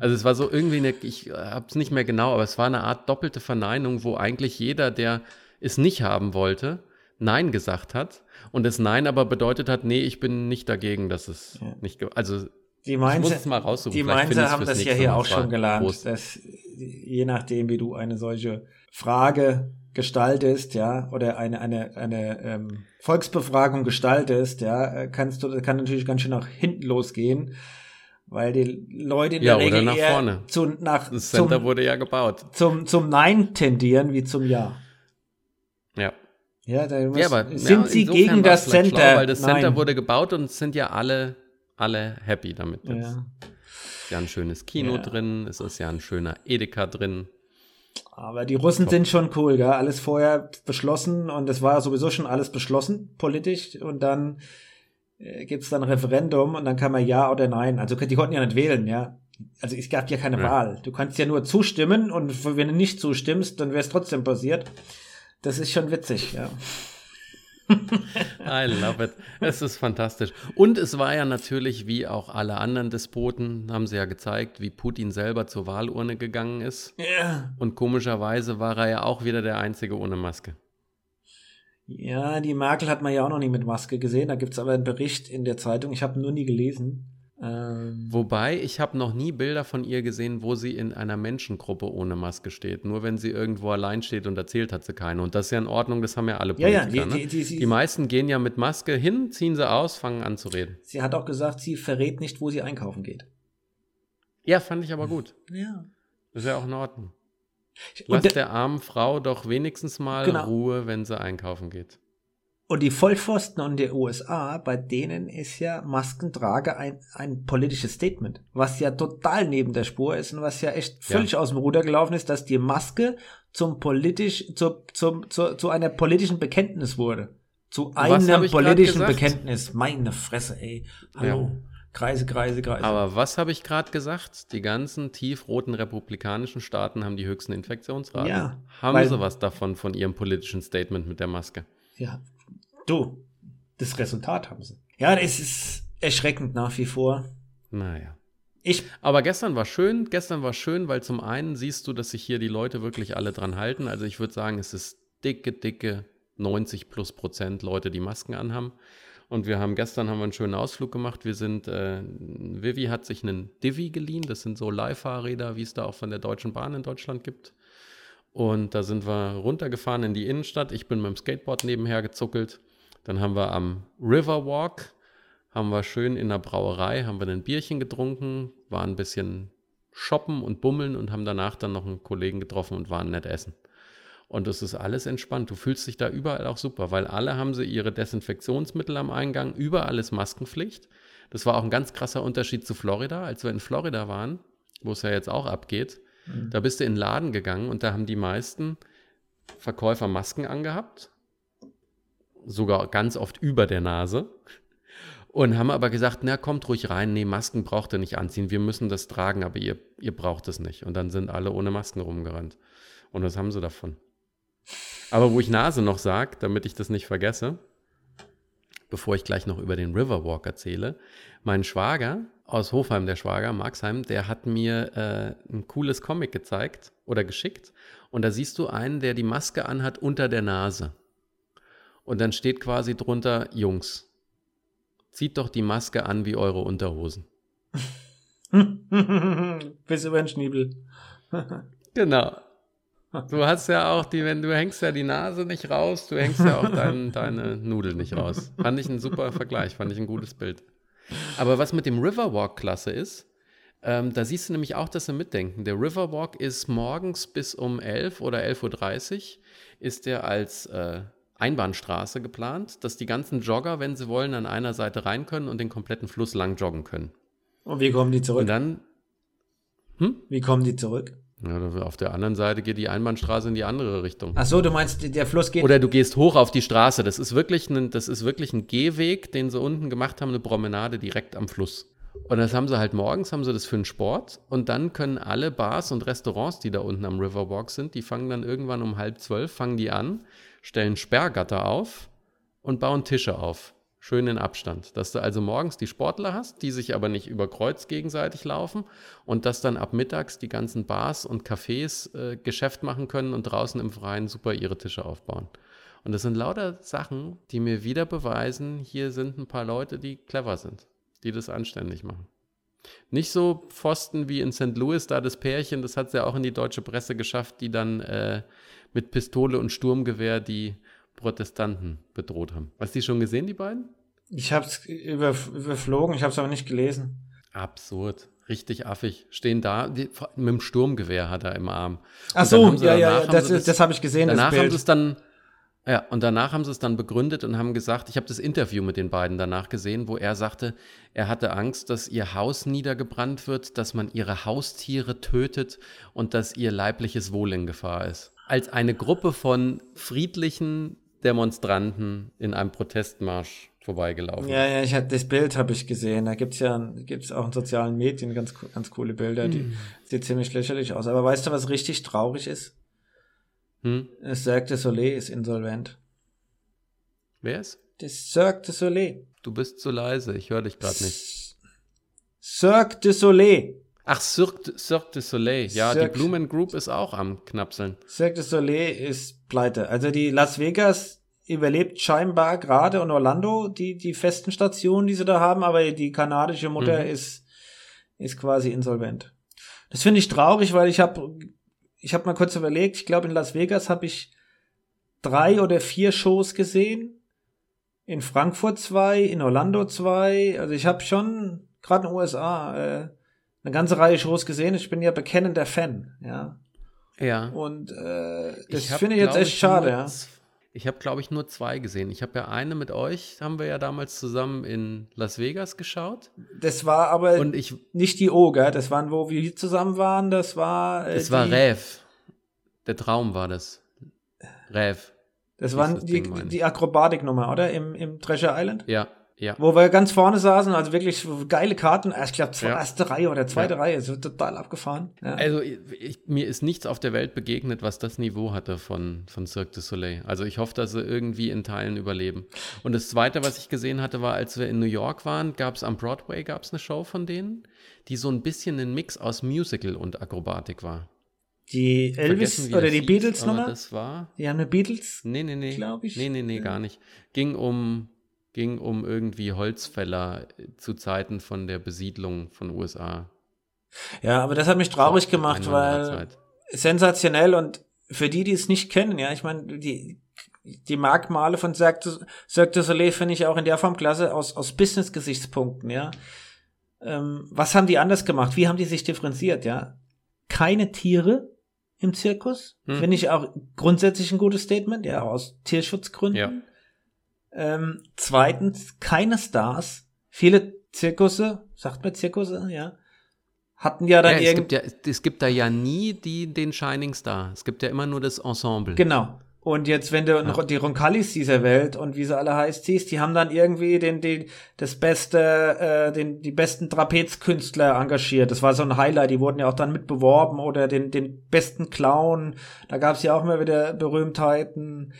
Also es war so irgendwie eine, ich habe es nicht mehr genau, aber es war eine Art doppelte Verneinung, wo eigentlich jeder, der es nicht haben wollte, Nein gesagt hat und das Nein aber bedeutet hat, nee, ich bin nicht dagegen, dass es ja. nicht, also die Mainzer, ich muss es mal raussuchen. Die Mainzer haben das ja hier auch schon gelernt, dass je nachdem, wie du eine solche Frage gestaltest, ja, oder eine, eine, eine ähm, Volksbefragung gestaltest, ja, kannst du, kann natürlich ganz schön nach hinten losgehen weil die Leute in ja, der Regel nach eher vorne. Zu, nach, das Center zum, wurde ja gebaut. Zum, zum Nein tendieren wie zum Ja. Ja. Ja, da muss, ja aber, sind ja, sie gegen das Center? Schlau, weil das Center Nein. wurde gebaut und sind ja alle, alle happy damit jetzt. Ja. Ist ja ein schönes Kino ja. drin, es ist ja ein schöner Edeka drin. Aber die Russen Top. sind schon cool, gell? Alles vorher beschlossen und es war sowieso schon alles beschlossen, politisch. Und dann gibt es dann ein Referendum und dann kann man ja oder nein. Also die konnten ja nicht wählen, ja. Also es gab ja keine ja. Wahl. Du kannst ja nur zustimmen und wenn du nicht zustimmst, dann wäre es trotzdem passiert. Das ist schon witzig, ja. [LAUGHS] I love it. Es ist fantastisch. Und es war ja natürlich, wie auch alle anderen Despoten, haben sie ja gezeigt, wie Putin selber zur Wahlurne gegangen ist. Yeah. Und komischerweise war er ja auch wieder der Einzige ohne Maske. Ja, die Merkel hat man ja auch noch nie mit Maske gesehen. Da gibt's aber einen Bericht in der Zeitung. Ich habe nur nie gelesen. Ähm Wobei, ich habe noch nie Bilder von ihr gesehen, wo sie in einer Menschengruppe ohne Maske steht. Nur wenn sie irgendwo allein steht und erzählt, hat sie keine. Und das ist ja in Ordnung, das haben ja alle Politiker. Ja, ja, die, ne? die, die, die, meisten gehen ja mit Maske hin, ziehen sie aus, fangen an zu reden. Sie hat auch gesagt, sie verrät nicht, wo sie einkaufen geht. Ja, fand ich aber gut. Ja. Das ist ja auch in Ordnung. Lass der, der armen Frau doch wenigstens mal genau. Ruhe, wenn sie einkaufen geht. Und die Vollpfosten in den USA, bei denen ist ja Maskentrage ein, ein politisches Statement, was ja total neben der Spur ist und was ja echt völlig ja. aus dem Ruder gelaufen ist, dass die Maske zum politisch, zu, zum, zu, zu einer politischen Bekenntnis wurde. Zu einem politischen Bekenntnis. Meine Fresse, ey. Hallo. Ja. Kreise, Kreise, Kreise. Aber was habe ich gerade gesagt? Die ganzen tiefroten republikanischen Staaten haben die höchsten Infektionsraten. Ja. Haben sie was davon von ihrem politischen Statement mit der Maske? Ja. Du, das Resultat haben sie. Ja, es ist erschreckend nach wie vor. Naja. Ich Aber gestern war schön, gestern war schön, weil zum einen siehst du, dass sich hier die Leute wirklich alle dran halten. Also ich würde sagen, es ist dicke, dicke 90 plus Prozent Leute, die Masken anhaben. Und wir haben gestern haben wir einen schönen Ausflug gemacht. Wir sind, äh, Vivi hat sich einen Divi geliehen. Das sind so Leihfahrräder, wie es da auch von der Deutschen Bahn in Deutschland gibt. Und da sind wir runtergefahren in die Innenstadt. Ich bin mit dem Skateboard nebenher gezuckelt. Dann haben wir am Riverwalk, haben wir schön in der Brauerei, haben wir ein Bierchen getrunken, waren ein bisschen shoppen und bummeln und haben danach dann noch einen Kollegen getroffen und waren nett essen. Und es ist alles entspannt. Du fühlst dich da überall auch super, weil alle haben sie ihre Desinfektionsmittel am Eingang. Überall ist Maskenpflicht. Das war auch ein ganz krasser Unterschied zu Florida. Als wir in Florida waren, wo es ja jetzt auch abgeht, mhm. da bist du in den Laden gegangen und da haben die meisten Verkäufer Masken angehabt. Sogar ganz oft über der Nase. Und haben aber gesagt, na, kommt ruhig rein, nee, Masken braucht ihr nicht anziehen, wir müssen das tragen, aber ihr, ihr braucht es nicht. Und dann sind alle ohne Masken rumgerannt. Und was haben sie davon? Aber wo ich Nase noch sage, damit ich das nicht vergesse, bevor ich gleich noch über den Riverwalk erzähle, mein Schwager aus Hofheim, der Schwager, Marxheim, der hat mir äh, ein cooles Comic gezeigt oder geschickt. Und da siehst du einen, der die Maske anhat unter der Nase. Und dann steht quasi drunter, Jungs, zieht doch die Maske an wie eure Unterhosen. [LAUGHS] Bis über den Schniebel. [LAUGHS] genau. Du hast ja auch die, wenn du hängst ja die Nase nicht raus, du hängst ja auch dein, [LAUGHS] deine Nudel nicht raus. Fand ich ein super Vergleich, fand ich ein gutes Bild. Aber was mit dem Riverwalk klasse ist, ähm, da siehst du nämlich auch dass sie Mitdenken. Der Riverwalk ist morgens bis um 11 oder 11.30 Uhr ist der als äh, Einbahnstraße geplant, dass die ganzen Jogger, wenn sie wollen, an einer Seite rein können und den kompletten Fluss lang joggen können. Und wie kommen die zurück? Und dann. Hm? Wie kommen die zurück? Ja, auf der anderen Seite geht die Einbahnstraße in die andere Richtung. Ach so, du meinst, der Fluss geht. Oder du gehst hoch auf die Straße. Das ist wirklich ein, das ist wirklich ein Gehweg, den sie unten gemacht haben, eine Promenade direkt am Fluss. Und das haben sie halt morgens, haben sie das für den Sport. Und dann können alle Bars und Restaurants, die da unten am Riverwalk sind, die fangen dann irgendwann um halb zwölf, fangen die an, stellen Sperrgatter auf und bauen Tische auf schön in Abstand. Dass du also morgens die Sportler hast, die sich aber nicht über Kreuz gegenseitig laufen und dass dann ab mittags die ganzen Bars und Cafés äh, Geschäft machen können und draußen im Freien super ihre Tische aufbauen. Und das sind lauter Sachen, die mir wieder beweisen, hier sind ein paar Leute, die clever sind, die das anständig machen. Nicht so Pfosten wie in St. Louis, da das Pärchen, das hat es ja auch in die deutsche Presse geschafft, die dann äh, mit Pistole und Sturmgewehr die Protestanten bedroht haben. Hast du die schon gesehen, die beiden? Ich habe es überflogen, ich habe es aber nicht gelesen. Absurd. Richtig affig. Stehen da, die, mit dem Sturmgewehr hat er im Arm. Ach so, ja, ja, das, das, das habe ich gesehen. Danach haben sie es dann, ja, und danach haben sie es dann begründet und haben gesagt, ich habe das Interview mit den beiden danach gesehen, wo er sagte, er hatte Angst, dass ihr Haus niedergebrannt wird, dass man ihre Haustiere tötet und dass ihr leibliches Wohl in Gefahr ist. Als eine Gruppe von friedlichen Demonstranten in einem Protestmarsch vorbeigelaufen. Ja, ja, ich hatte das Bild habe ich gesehen. Da gibt's ja gibt's auch in sozialen Medien ganz ganz coole Bilder, die mm. sieht ziemlich lächerlich aus. Aber weißt du, was richtig traurig ist? Hm? Das Cirque du Soleil ist insolvent. Wer ist? Das Cirque du Soleil. Du bist zu leise, ich höre dich gerade nicht. Cirque du Soleil. Ach, Cirque, Cirque du Soleil. Ja, Cirque. die Blumen Group ist auch am Knapseln. Cirque du Soleil ist pleite. Also die Las Vegas überlebt scheinbar gerade und Orlando die, die festen Stationen, die sie da haben, aber die kanadische Mutter mhm. ist, ist quasi insolvent. Das finde ich traurig, weil ich habe ich hab mal kurz überlegt, ich glaube in Las Vegas habe ich drei oder vier Shows gesehen. In Frankfurt zwei, in Orlando zwei. Also ich habe schon gerade in den USA äh, eine ganze Reihe Shows gesehen. Ich bin ja bekennender Fan, ja. Ja. Und äh, das finde ich jetzt echt schade, ja ich habe, glaube ich, nur zwei gesehen. Ich habe ja eine mit euch, haben wir ja damals zusammen in Las Vegas geschaut. Das war aber Und ich, nicht die Oger, das waren, wo wir hier zusammen waren, das war. Äh, das war Rev. Der Traum war das. Rev. Das waren die, die Akrobatiknummer, oder? Im, Im Treasure Island? Ja. Ja. Wo wir ganz vorne saßen, also wirklich geile Karten. Ich glaube, ja. erste Reihe oder zweite ja. Reihe, es wird total abgefahren. Ja. Also ich, mir ist nichts auf der Welt begegnet, was das Niveau hatte von, von Cirque du Soleil. Also ich hoffe, dass sie irgendwie in Teilen überleben. Und das Zweite, was ich gesehen hatte, war, als wir in New York waren, gab es am Broadway gab's eine Show von denen, die so ein bisschen ein Mix aus Musical und Akrobatik war. Die Elvis oder die Beatles Nummer? Das war. Die haben eine Beatles? Nee, nee, nee. Glaube ich. Nee, nee, nee, gar nicht. Ging um ging um irgendwie Holzfäller zu Zeiten von der Besiedlung von USA. Ja, aber das hat mich traurig so, gemacht, weil Zeit. sensationell und für die, die es nicht kennen, ja, ich meine, die, die Merkmale von Cirque du Soleil finde ich auch in der Form klasse aus, aus Business-Gesichtspunkten, ja. Ähm, was haben die anders gemacht? Wie haben die sich differenziert, ja? Keine Tiere im Zirkus, hm. finde ich auch grundsätzlich ein gutes Statement, ja, aus Tierschutzgründen. Ja. Ähm, zweitens, keine Stars. Viele Zirkusse, sagt man Zirkusse, ja, hatten ja dann ja, es gibt ja, es gibt da ja nie die, den Shining Star. Es gibt ja immer nur das Ensemble. Genau. Und jetzt, wenn du ja. noch die Roncalis dieser Welt und wie sie alle heißt siehst, die haben dann irgendwie den, den, das beste, äh, den, die besten Trapezkünstler engagiert. Das war so ein Highlight. Die wurden ja auch dann mitbeworben oder den, den besten Clown. Da gab es ja auch immer wieder Berühmtheiten.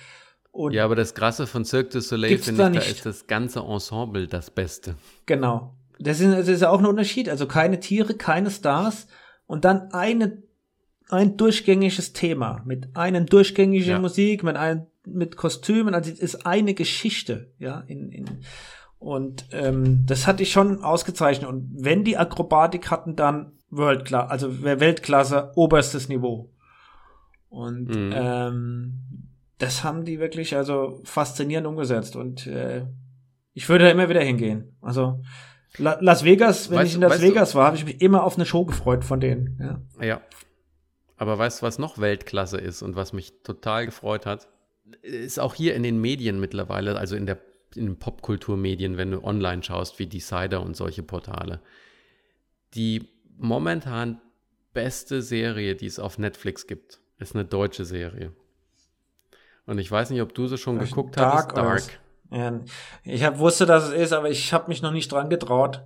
Und ja, aber das Krasse von Cirque du Soleil finde ich, da ist das ganze Ensemble das Beste. Genau. Das ist, das ist auch ein Unterschied. Also keine Tiere, keine Stars und dann eine, ein durchgängiges Thema mit einer durchgängigen ja. Musik, mit einem, mit Kostümen. Also es ist eine Geschichte, ja, in, in Und ähm, das hatte ich schon ausgezeichnet. Und wenn die Akrobatik hatten, dann World also Weltklasse, oberstes Niveau. Und mhm. ähm, das haben die wirklich also faszinierend umgesetzt. Und äh, ich würde da immer wieder hingehen. Also La Las Vegas, wenn weißt, ich in Las Vegas du? war, habe ich mich immer auf eine Show gefreut von denen. Ja. ja. Aber weißt du, was noch Weltklasse ist und was mich total gefreut hat? Ist auch hier in den Medien mittlerweile, also in der in den Popkulturmedien, wenn du online schaust, wie Decider und solche Portale. Die momentan beste Serie, die es auf Netflix gibt, ist eine deutsche Serie. Und ich weiß nicht, ob du sie schon Dark geguckt hast. Dark. Ja, ich hab, wusste, dass es ist, aber ich habe mich noch nicht dran getraut.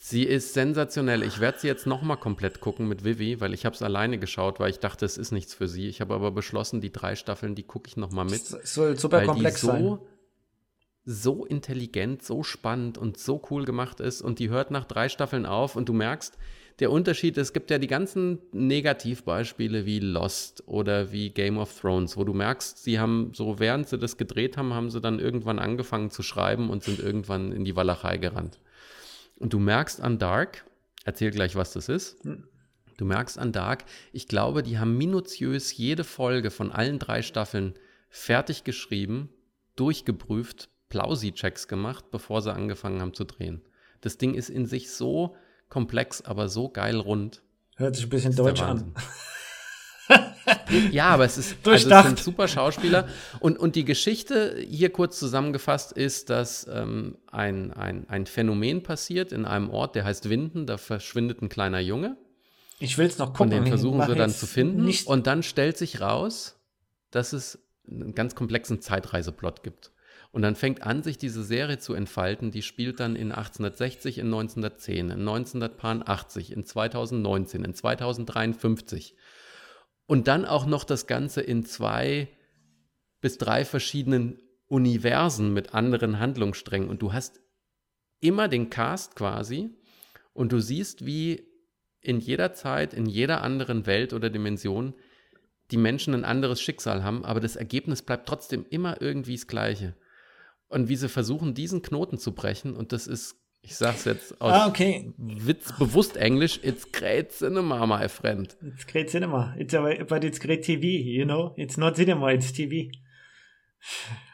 Sie ist sensationell. Ich werde sie jetzt nochmal komplett gucken mit Vivi, weil ich habe es alleine geschaut, weil ich dachte, es ist nichts für sie. Ich habe aber beschlossen, die drei Staffeln, die gucke ich nochmal mit. Es soll super komplex so, sein. So intelligent, so spannend und so cool gemacht ist und die hört nach drei Staffeln auf und du merkst, der Unterschied, es gibt ja die ganzen Negativbeispiele wie Lost oder wie Game of Thrones, wo du merkst, sie haben so, während sie das gedreht haben, haben sie dann irgendwann angefangen zu schreiben und sind irgendwann in die Walachei gerannt. Und du merkst an Dark, erzähl gleich, was das ist. Hm. Du merkst an Dark, ich glaube, die haben minutiös jede Folge von allen drei Staffeln fertig geschrieben, durchgeprüft, Plausi-Checks gemacht, bevor sie angefangen haben zu drehen. Das Ding ist in sich so komplex, aber so geil rund. Hört sich ein bisschen deutsch an. [LAUGHS] ja, aber es ist also es sind super Schauspieler. Und, und die Geschichte hier kurz zusammengefasst ist, dass ähm, ein, ein, ein Phänomen passiert in einem Ort, der heißt Winden. Da verschwindet ein kleiner Junge. Ich will es noch gucken. Und den versuchen sie dann zu finden. Und dann stellt sich raus, dass es einen ganz komplexen Zeitreiseplot gibt. Und dann fängt an, sich diese Serie zu entfalten. Die spielt dann in 1860, in 1910, in 1980, in 2019, in 2053. Und dann auch noch das Ganze in zwei bis drei verschiedenen Universen mit anderen Handlungssträngen. Und du hast immer den Cast quasi und du siehst, wie in jeder Zeit, in jeder anderen Welt oder Dimension die Menschen ein anderes Schicksal haben, aber das Ergebnis bleibt trotzdem immer irgendwie das gleiche und wie sie versuchen, diesen Knoten zu brechen. Und das ist, ich sag's jetzt aus ah, okay. Witz bewusst Englisch, it's great cinema, my friend. It's great cinema. It's a, but it's great TV, you know? It's not cinema, it's TV.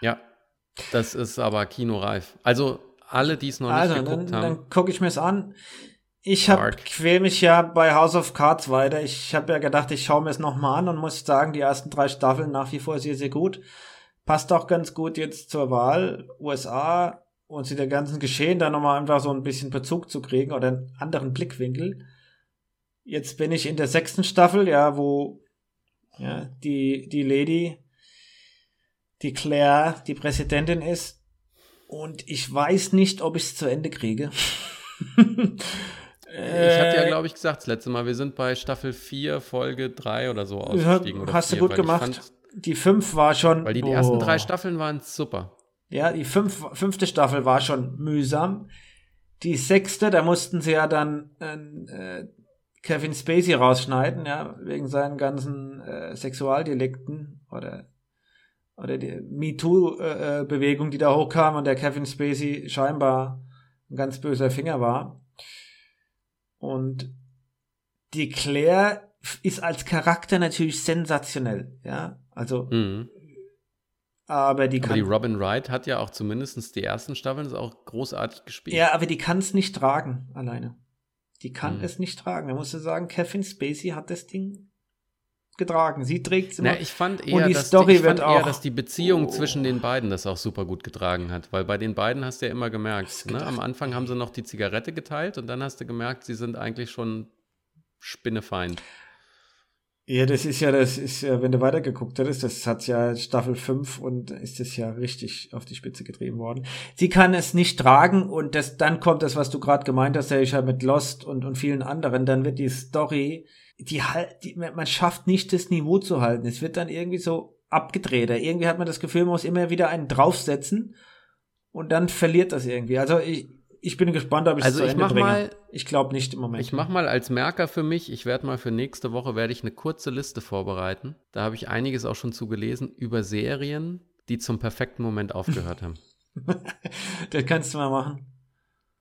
Ja, das ist aber kinoreif. Also alle, die es noch also, nicht geguckt dann, haben. Dann gucke ich mir's an. Ich hab, quäl mich ja bei House of Cards weiter. Ich habe ja gedacht, ich schaue mir es nochmal an und muss sagen, die ersten drei Staffeln nach wie vor sehr, sehr gut passt auch ganz gut jetzt zur Wahl USA und zu der ganzen Geschehen da nochmal einfach so ein bisschen Bezug zu kriegen oder einen anderen Blickwinkel. Jetzt bin ich in der sechsten Staffel, ja, wo ja, die, die Lady, die Claire, die Präsidentin ist. Und ich weiß nicht, ob ich es zu Ende kriege. [LAUGHS] ich hatte ja, glaube ich, gesagt, das letzte Mal, wir sind bei Staffel 4, Folge 3 oder so ausgestiegen. Hast oder du gut gemacht die fünf war schon. Weil die, die ersten drei Staffeln waren super. Ja, die fünf, fünfte Staffel war schon mühsam. Die sechste, da mussten sie ja dann äh, Kevin Spacey rausschneiden, ja, wegen seinen ganzen äh, Sexualdelikten oder oder die MeToo-Bewegung, die da hochkam und der Kevin Spacey scheinbar ein ganz böser Finger war. Und die Claire ist als Charakter natürlich sensationell, ja. Also, mhm. aber die kann. Aber die Robin Wright hat ja auch zumindest die ersten Staffeln auch großartig gespielt. Ja, aber die kann es nicht tragen alleine. Die kann mhm. es nicht tragen. Da musst du sagen, Kevin Spacey hat das Ding getragen. Sie trägt es immer. Na, ich fand eher, die dass, Story die, wird auch, dass die Beziehung oh. zwischen den beiden das auch super gut getragen hat. Weil bei den beiden hast du ja immer gemerkt, ne? am Anfang haben sie noch die Zigarette geteilt und dann hast du gemerkt, sie sind eigentlich schon Spinnefeind. Ja, das ist ja, das ist ja, wenn du weitergeguckt hättest, das hat ja Staffel 5 und ist das ja richtig auf die Spitze getrieben worden. Sie kann es nicht tragen und das, dann kommt das, was du gerade gemeint hast, ja, mit Lost und, und vielen anderen, dann wird die Story, die halt, die, man schafft nicht das Niveau zu halten. Es wird dann irgendwie so abgedreht. Irgendwie hat man das Gefühl, man muss immer wieder einen draufsetzen und dann verliert das irgendwie. Also ich, ich bin gespannt, ob ich also es zu Ende bringe. Mal, ich glaube nicht im Moment. Ich mache mal als Merker für mich, ich werde mal für nächste Woche werde ich eine kurze Liste vorbereiten. Da habe ich einiges auch schon zugelesen über Serien, die zum perfekten Moment aufgehört haben. [LAUGHS] [LAUGHS] das kannst du mal machen.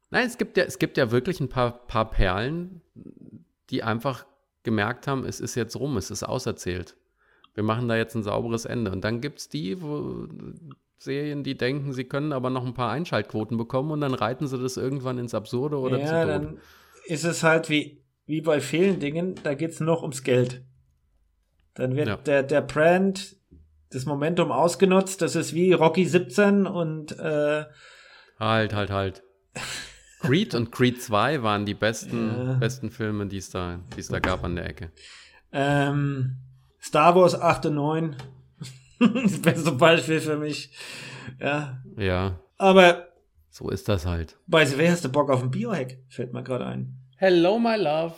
Nein, es gibt ja, es gibt ja wirklich ein paar, paar Perlen, die einfach gemerkt haben, es ist jetzt rum, es ist auserzählt. Wir machen da jetzt ein sauberes Ende. Und dann gibt es die, wo Serien, die denken, sie können aber noch ein paar Einschaltquoten bekommen und dann reiten sie das irgendwann ins Absurde oder ja, zu Tode. dann ist es halt wie, wie bei vielen Dingen, da geht es noch ums Geld. Dann wird Ja. der, der Brand das Momentum ausgenutzt. Das ist wie Rocky 17 und äh, Halt, halt, halt. [LAUGHS] Creed und Creed 2 waren die besten, Ja. besten Filme, die es da, die es da gab an der Ecke. ähm, Star Wars 8 und 9. [LAUGHS] das beste Beispiel für mich. Ja. Ja, Aber so ist das halt. bei the way hast du Bock auf ein Biohack? Fällt mir gerade ein. Hello, my love.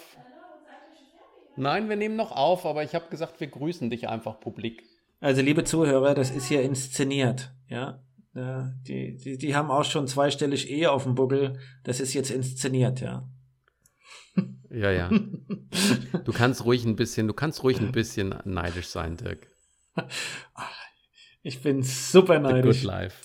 Nein, wir nehmen noch auf, aber ich habe gesagt, wir grüßen dich einfach publik. Also, liebe Zuhörer, das ist hier inszeniert, ja. ja die, die, die haben auch schon zweistellig Ehe auf dem Buckel. Das ist jetzt inszeniert, ja. Ja, ja. [LAUGHS] Du kannst ruhig ein bisschen, du kannst ruhig ein bisschen neidisch sein, Dirk. [LAUGHS] Ich bin super The Good neidisch. Life.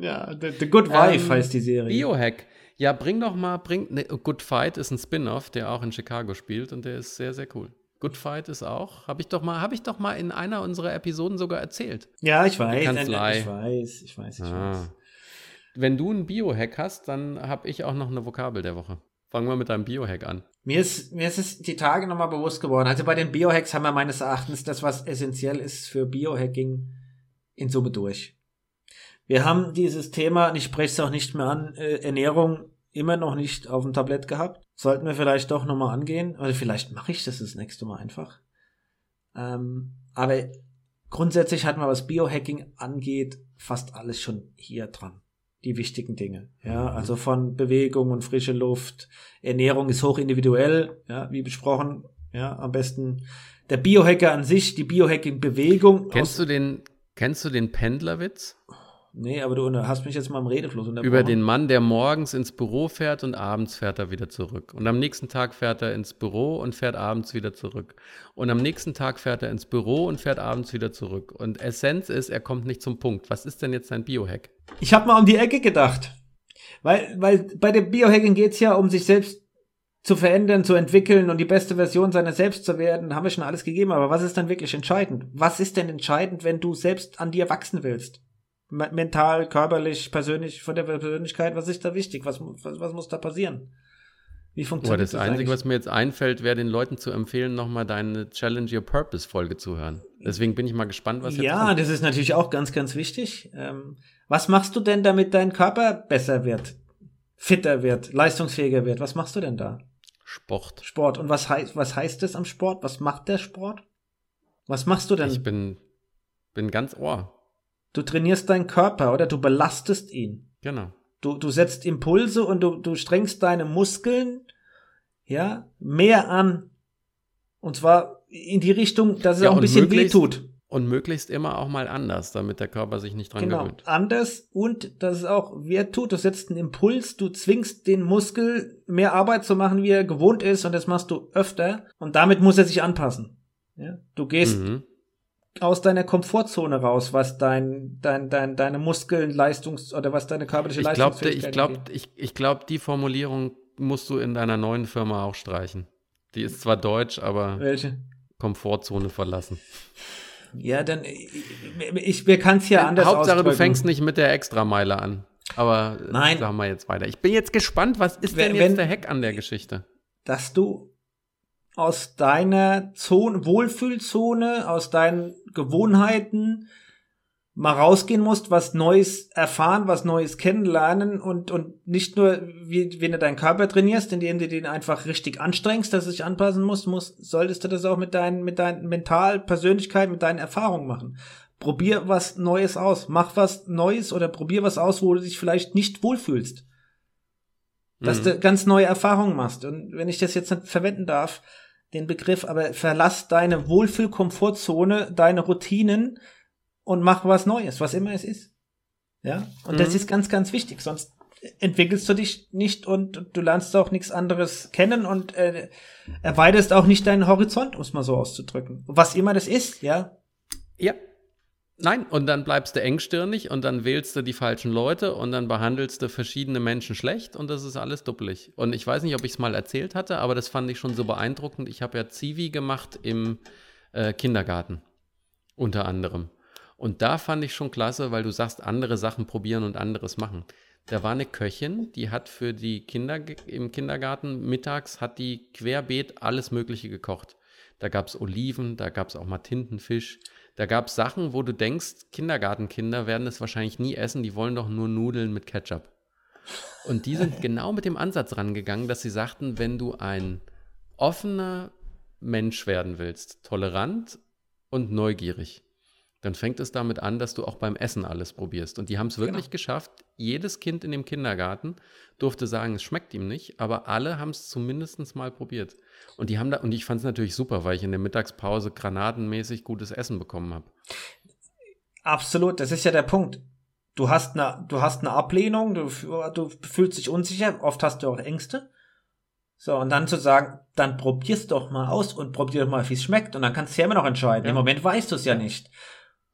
Ja, The, The Good Wife Ähm, heißt die Serie. Biohack. Ja, bring doch mal, bring, ne, Good Fight ist ein Spin-off, der auch in Chicago spielt und der ist sehr, sehr cool. Good Fight ist auch, habe ich doch mal, habe ich doch mal in einer unserer Episoden sogar erzählt. ja, ich weiß. Ich weiß, ich weiß, ich Ah. weiß. Wenn du einen Biohack hast, dann habe ich auch noch eine Vokabel der Woche. Fangen wir mit deinem Biohack an. Mir ist, mir ist es die Tage nochmal bewusst geworden. Also bei den Biohacks haben wir meines Erachtens das, was essentiell ist für Biohacking, in Summe durch. Wir haben dieses Thema, und ich spreche es auch nicht mehr an, äh, Ernährung immer noch nicht auf dem Tablett gehabt. Sollten wir vielleicht doch nochmal angehen. Oder vielleicht mache ich das das nächste Mal einfach. Ähm, aber grundsätzlich hatten wir, was Biohacking angeht, fast alles schon hier dran. Die wichtigen Dinge. Ja, also von Bewegung und frische Luft. Ernährung ist hoch individuell, ja, wie besprochen. Ja, am besten der Biohacker an sich, die Biohacking-Bewegung. Kennst du den, kennst du den Pendlerwitz? Nee, aber du hast mich jetzt mal im Redefluss unterbrochen. Über den Mann, der morgens ins Büro fährt und abends fährt er wieder zurück. Und am nächsten Tag fährt er ins Büro und fährt abends wieder zurück. Und am nächsten Tag fährt er ins Büro und fährt abends wieder zurück. Und Essenz ist, er kommt nicht zum Punkt. Was ist denn jetzt sein Biohack? Ich habe mal um die Ecke gedacht. Weil, weil bei dem Biohacking geht's ja um sich selbst zu verändern, zu entwickeln und die beste Version seiner selbst zu werden. Haben wir schon alles gegeben, aber was ist dann wirklich entscheidend? Was ist denn entscheidend, wenn du selbst an dir wachsen willst? Me- Mental, körperlich, persönlich, von der Persönlichkeit, was ist da wichtig? Was, was, was muss da passieren? Wie Boah, funktioniert das das, Einzige, eigentlich? was mir jetzt einfällt, wäre den Leuten zu empfehlen, nochmal deine Challenge Your Purpose Folge zu hören. Deswegen bin ich mal gespannt, was jetzt Ja, kommt. das ist natürlich auch ganz, ganz wichtig. Ähm, was machst du denn, damit dein Körper besser wird, fitter wird, leistungsfähiger wird? Was machst du denn da? Sport. Sport. Und was heißt, was heißt das am Sport? Was macht der Sport? Was machst du denn? Ich bin, bin ganz ohr. Du trainierst deinen Körper oder du belastest ihn. Genau. Du, du setzt Impulse und du, du strengst deine Muskeln, ja, mehr an. Und zwar in die Richtung, dass es Ja, auch ein bisschen weh tut. Und möglichst immer auch mal anders, damit der Körper sich nicht dran Genau, gewöhnt. anders und dass es auch weh tut. Du setzt einen Impuls, du zwingst den Muskel mehr Arbeit zu machen, wie er gewohnt ist und das machst du öfter und damit muss er sich anpassen. Ja? Du gehst Mhm. Aus deiner Komfortzone raus, was dein, dein, dein, deine Muskeln, Leistungs- oder was deine körperliche Ich glaube, ich Leistungsfähigkeit glaub, angeht. ich, ich glaub, die Formulierung musst du in deiner neuen Firma auch streichen. Die ist zwar deutsch, aber Welche? Komfortzone verlassen. Ja, dann, ich, ich mir kann es ja anders Hauptsache, du ausdrücken. fängst nicht mit der Extrameile an. Aber äh, Nein. sagen wir jetzt weiter. Ich bin jetzt gespannt, was ist Wenn- denn jetzt wenn- der Hack an der Geschichte? dass du aus deiner Zone, Wohlfühlzone, aus deinen Gewohnheiten mal rausgehen musst, was Neues erfahren, was Neues kennenlernen und, und nicht nur, wie, wenn du deinen Körper trainierst, indem du den einfach richtig anstrengst, dass du dich anpassen musst, musst, solltest du das auch mit deinen, mit deinen Mental, Persönlichkeit, mit deinen Erfahrungen machen. Probier was Neues aus. Mach was Neues oder probier was aus, wo du dich vielleicht nicht wohlfühlst dass Mhm. du ganz neue Erfahrungen machst. Und wenn ich das jetzt nicht verwenden darf, den Begriff, aber verlass deine Wohlfühl-Komfortzone, deine Routinen und mach was Neues, was immer es ist. Ja, und das Mhm. ist ganz, ganz wichtig. Sonst entwickelst du dich nicht und du lernst auch nichts anderes kennen und äh, erweiterst auch nicht deinen Horizont, um es mal so auszudrücken. Was immer das ist, ja. Ja. Nein, und dann bleibst du engstirnig und dann wählst du die falschen Leute und dann behandelst du verschiedene Menschen schlecht und das ist alles duppelig. Und ich weiß nicht, ob ich es mal erzählt hatte, aber das fand ich schon so beeindruckend. Ich habe ja Zivi gemacht im äh, Kindergarten, unter anderem. Und da fand ich schon klasse, weil du sagst, andere Sachen probieren und anderes machen. Da war eine Köchin, die hat für die Kinder im Kindergarten mittags hat die querbeet alles Mögliche gekocht. Da gab es Oliven, da gab es auch mal Tintenfisch, da gab es Sachen, wo du denkst, Kindergartenkinder werden es wahrscheinlich nie essen, die wollen doch nur Nudeln mit Ketchup. Und die sind [LAUGHS] genau mit dem Ansatz rangegangen, dass sie sagten, wenn du ein offener Mensch werden willst, tolerant und neugierig, dann fängt es damit an, dass du auch beim Essen alles probierst. Und die haben es wirklich genau. geschafft. Jedes Kind in dem Kindergarten durfte sagen, es schmeckt ihm nicht, aber alle haben es zumindest mal probiert. Und die haben da, und ich fand es natürlich super, weil ich in der Mittagspause granatenmäßig gutes Essen bekommen habe. Absolut, das ist ja der Punkt. Du hast eine, du hast eine Ablehnung, du, du fühlst dich unsicher, oft hast du auch Ängste. So, und dann zu sagen, dann probier's doch mal aus und probier doch mal, wie es schmeckt. Und dann kannst du ja immer noch entscheiden. Ja. Im Moment weißt du es ja nicht.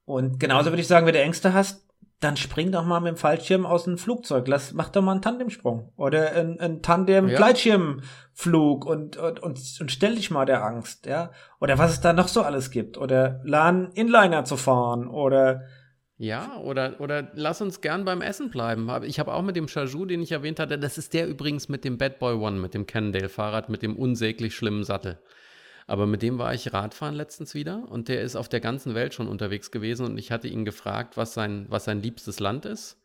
Und genauso würde ich sagen, wenn du Ängste hast, dann spring doch mal mit dem Fallschirm aus dem Flugzeug. Lass, mach doch mal einen Tandemsprung oder ein, ein Tandem-Gleitschirmflug ja. und, und, und, und stell dich mal der Angst, ja. Oder was es da noch so alles gibt. Oder lern Inliner zu fahren oder ja, oder, oder lass uns gern beim Essen bleiben. Ich habe auch mit dem Chajou, den ich erwähnt hatte, das ist der übrigens mit dem Bad Boy One, mit dem Cannondale-Fahrrad, mit dem unsäglich schlimmen Sattel. Aber mit dem war ich Radfahren letztens wieder und der ist auf der ganzen Welt schon unterwegs gewesen und ich hatte ihn gefragt, was sein, was sein liebstes Land ist.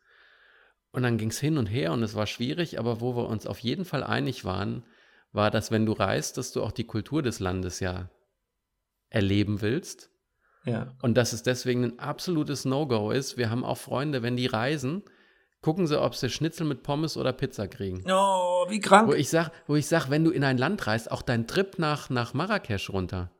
Und dann ging es hin und her und es war schwierig, aber wo wir uns auf jeden Fall einig waren, war, dass wenn du reist, dass du auch die Kultur des Landes ja erleben willst. Ja. Und dass es deswegen ein absolutes No-Go ist. Wir haben auch Freunde, wenn die reisen, gucken sie, ob sie Schnitzel mit Pommes oder Pizza kriegen. Oh, wie krank. Wo ich sag, wo ich sag, wenn du in ein Land reist, auch dein Trip nach, nach Marrakesch runter.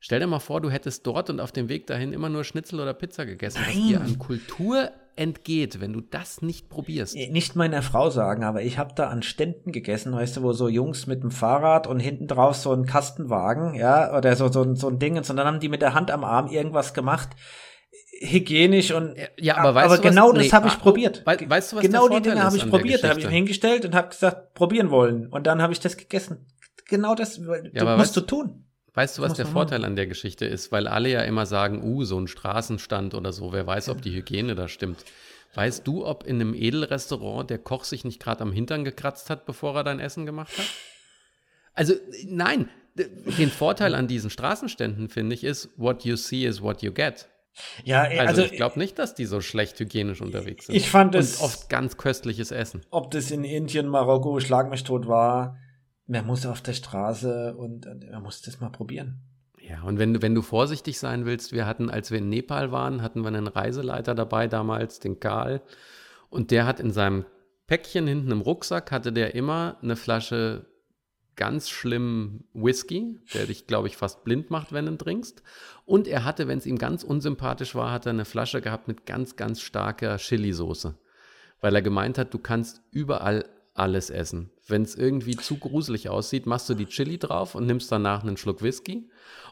Stell dir mal vor, du hättest dort und auf dem Weg dahin immer nur Schnitzel oder Pizza gegessen, Nein. was dir an Kultur entgeht, wenn du das nicht probierst. Äh, nicht meiner Frau sagen, aber ich habe da an Ständen gegessen, weißt du, wo so Jungs mit dem Fahrrad und hinten drauf so ein Kastenwagen, ja, oder so, so, so ein Ding, und dann haben die mit der Hand am Arm irgendwas gemacht hygienisch und ja, aber weißt aber du, genau was, das nee, habe ich ah, probiert. weißt du, was genau die Dinge habe ich probiert, habe ich hingestellt und habe gesagt, probieren wollen und dann habe ich das gegessen. Genau das ja, musst weißt, du tun. Weißt du, was der Vorteil an der Geschichte ist? Weil alle ja immer sagen, uh, so ein Straßenstand oder so, wer weiß, ob die Hygiene da stimmt. Weißt du, ob in einem Edelrestaurant der Koch sich nicht gerade am Hintern gekratzt hat, bevor er dein Essen gemacht hat? Also, nein, den Vorteil an diesen Straßenständen, finde ich, ist, what you see is what you get. Ja, also, also ich glaube nicht, dass die so schlecht hygienisch unterwegs sind. Ich fand es. Und oft ganz köstliches Essen. Ob das in Indien, Marokko, Schlag mich tot war, man muss auf der Straße und man muss das mal probieren. Ja, und wenn, wenn du vorsichtig sein willst, wir hatten, als wir in Nepal waren, hatten wir einen Reiseleiter dabei damals, den Karl, und der hat in seinem Päckchen hinten im Rucksack, hatte der immer eine Flasche ganz schlimmen Whisky, der dich, glaube ich, fast blind macht, wenn du ihn trinkst. Und er hatte, wenn es ihm ganz unsympathisch war, hat er eine Flasche gehabt mit ganz, ganz starker Chili-Soße. Weil er gemeint hat, du kannst überall alles essen. Wenn es irgendwie zu gruselig aussieht, machst du die Chili drauf und nimmst danach einen Schluck Whisky.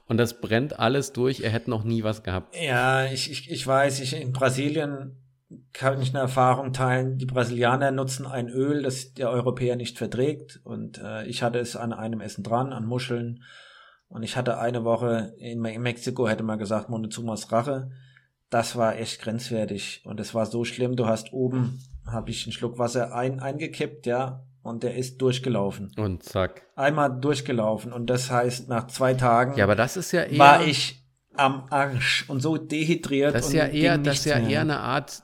Und das brennt alles durch. Er hätte noch nie was gehabt. Ja, ich, ich, ich weiß, ich in Brasilien kann ich eine Erfahrung teilen. Die Brasilianer nutzen ein Öl, das der Europäer nicht verträgt. Und äh, ich hatte es an einem Essen dran, an Muscheln. Und ich hatte eine Woche in, in Mexiko, hätte man gesagt, Montezumas Rache. Das war echt grenzwertig. Und es war so schlimm. Du hast oben, habe ich einen Schluck Wasser ein, eingekippt, ja. Und der ist durchgelaufen. Und zack. Einmal durchgelaufen. Und das heißt, nach zwei Tagen. Ja, aber das ist ja eher. War ich am Arsch und so dehydriert. Das ist ja eher, das ist ja eher eine Art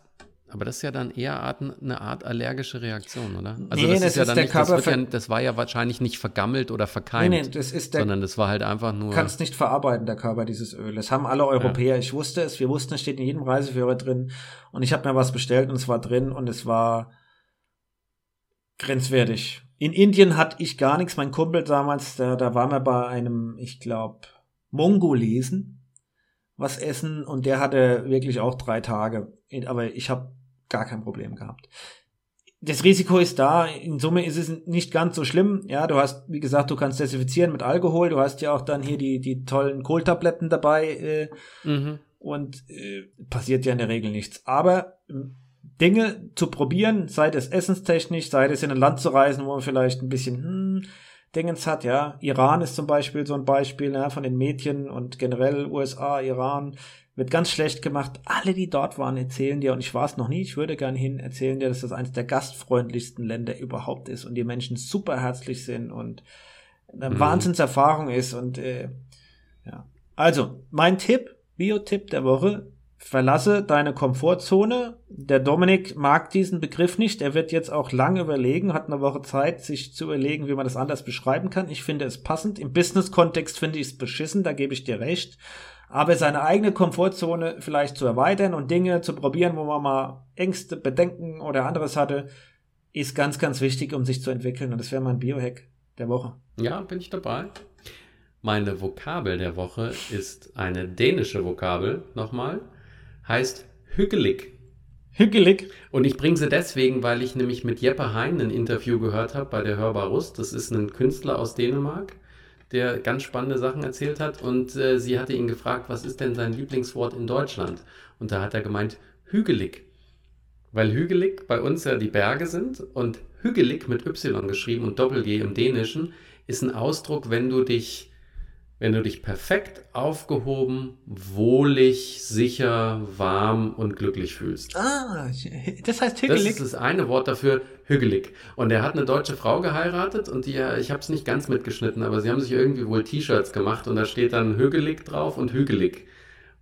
aber das ist ja dann eher eine Art allergische Reaktion, oder? Also nee, das, das, ist ja dann nicht, das, ja, das, war ja wahrscheinlich nicht vergammelt oder verkeimt, nee, nee, das ist der, sondern das war halt einfach nur. Kannst nicht verarbeiten, der Körper, dieses Öl. Das haben alle Europäer. Ja. Ich wusste es, wir wussten, es steht in jedem Reiseführer drin. Und ich habe mir was bestellt und es war drin und es war grenzwertig. In Indien hatte ich gar nichts. Mein Kumpel damals, da, da waren wir bei einem, ich glaube, Mongolesen was essen und der hatte wirklich auch drei Tage. Aber ich habe gar kein Problem gehabt. Das Risiko ist da. In Summe ist es nicht ganz so schlimm. Ja, du hast, wie gesagt, du kannst desinfizieren mit Alkohol. Du hast ja auch dann hier die, die tollen Kohltabletten dabei. Äh, mhm. und äh, passiert ja in der Regel nichts. Aber äh, Dinge zu probieren, sei es essenstechnisch, sei es in ein Land zu reisen, wo man vielleicht ein bisschen hm, Dingens hat, ja. Iran ist zum Beispiel so ein Beispiel ja, von den Mädchen und generell USA, Iran wird ganz schlecht gemacht. Alle, die dort waren, erzählen dir, und ich war es noch nie, ich würde gern hin, erzählen dir, dass das eines der gastfreundlichsten Länder überhaupt ist und die Menschen super herzlich sind und eine mhm. Wahnsinnserfahrung ist und äh, ja. Also, mein Tipp, Bio-Tipp der Woche, verlasse deine Komfortzone. Der Dominik mag diesen Begriff nicht. Er wird jetzt auch lange überlegen, hat eine Woche Zeit, sich zu überlegen, wie man das anders beschreiben kann. Ich finde es passend. Im Business-Kontext finde ich es beschissen, da gebe ich dir recht. Aber seine eigene Komfortzone vielleicht zu erweitern und Dinge zu probieren, wo man mal Ängste, Bedenken oder anderes hatte, ist ganz, ganz wichtig, um sich zu entwickeln. Und das wäre mein Biohack der Woche. Ja, bin ich dabei. Meine Vokabel der Woche ist eine dänische Vokabel, nochmal heißt hügelig. Hügelig. Und ich bringe sie deswegen, weil ich nämlich mit Jeppe Hein ein Interview gehört habe bei der Hörbar Rust. Das ist ein Künstler aus Dänemark, der ganz spannende Sachen erzählt hat. Und äh, sie hatte ihn gefragt, was ist denn sein Lieblingswort in Deutschland? Und da hat er gemeint, hügelig. Weil hügelig bei uns ja die Berge sind und hügelig mit Y geschrieben und Doppel-G im Dänischen ist ein Ausdruck, wenn du dich wenn du dich perfekt aufgehoben, wohlig, sicher, warm und glücklich fühlst. Ah, [LAUGHS] das heißt hügelig. Das ist das eine Wort dafür, hügelig. Und er hat eine deutsche Frau geheiratet und die, ich habe es nicht ganz mitgeschnitten, aber sie haben sich irgendwie wohl T-Shirts gemacht und da steht dann hügelig drauf und hügelig.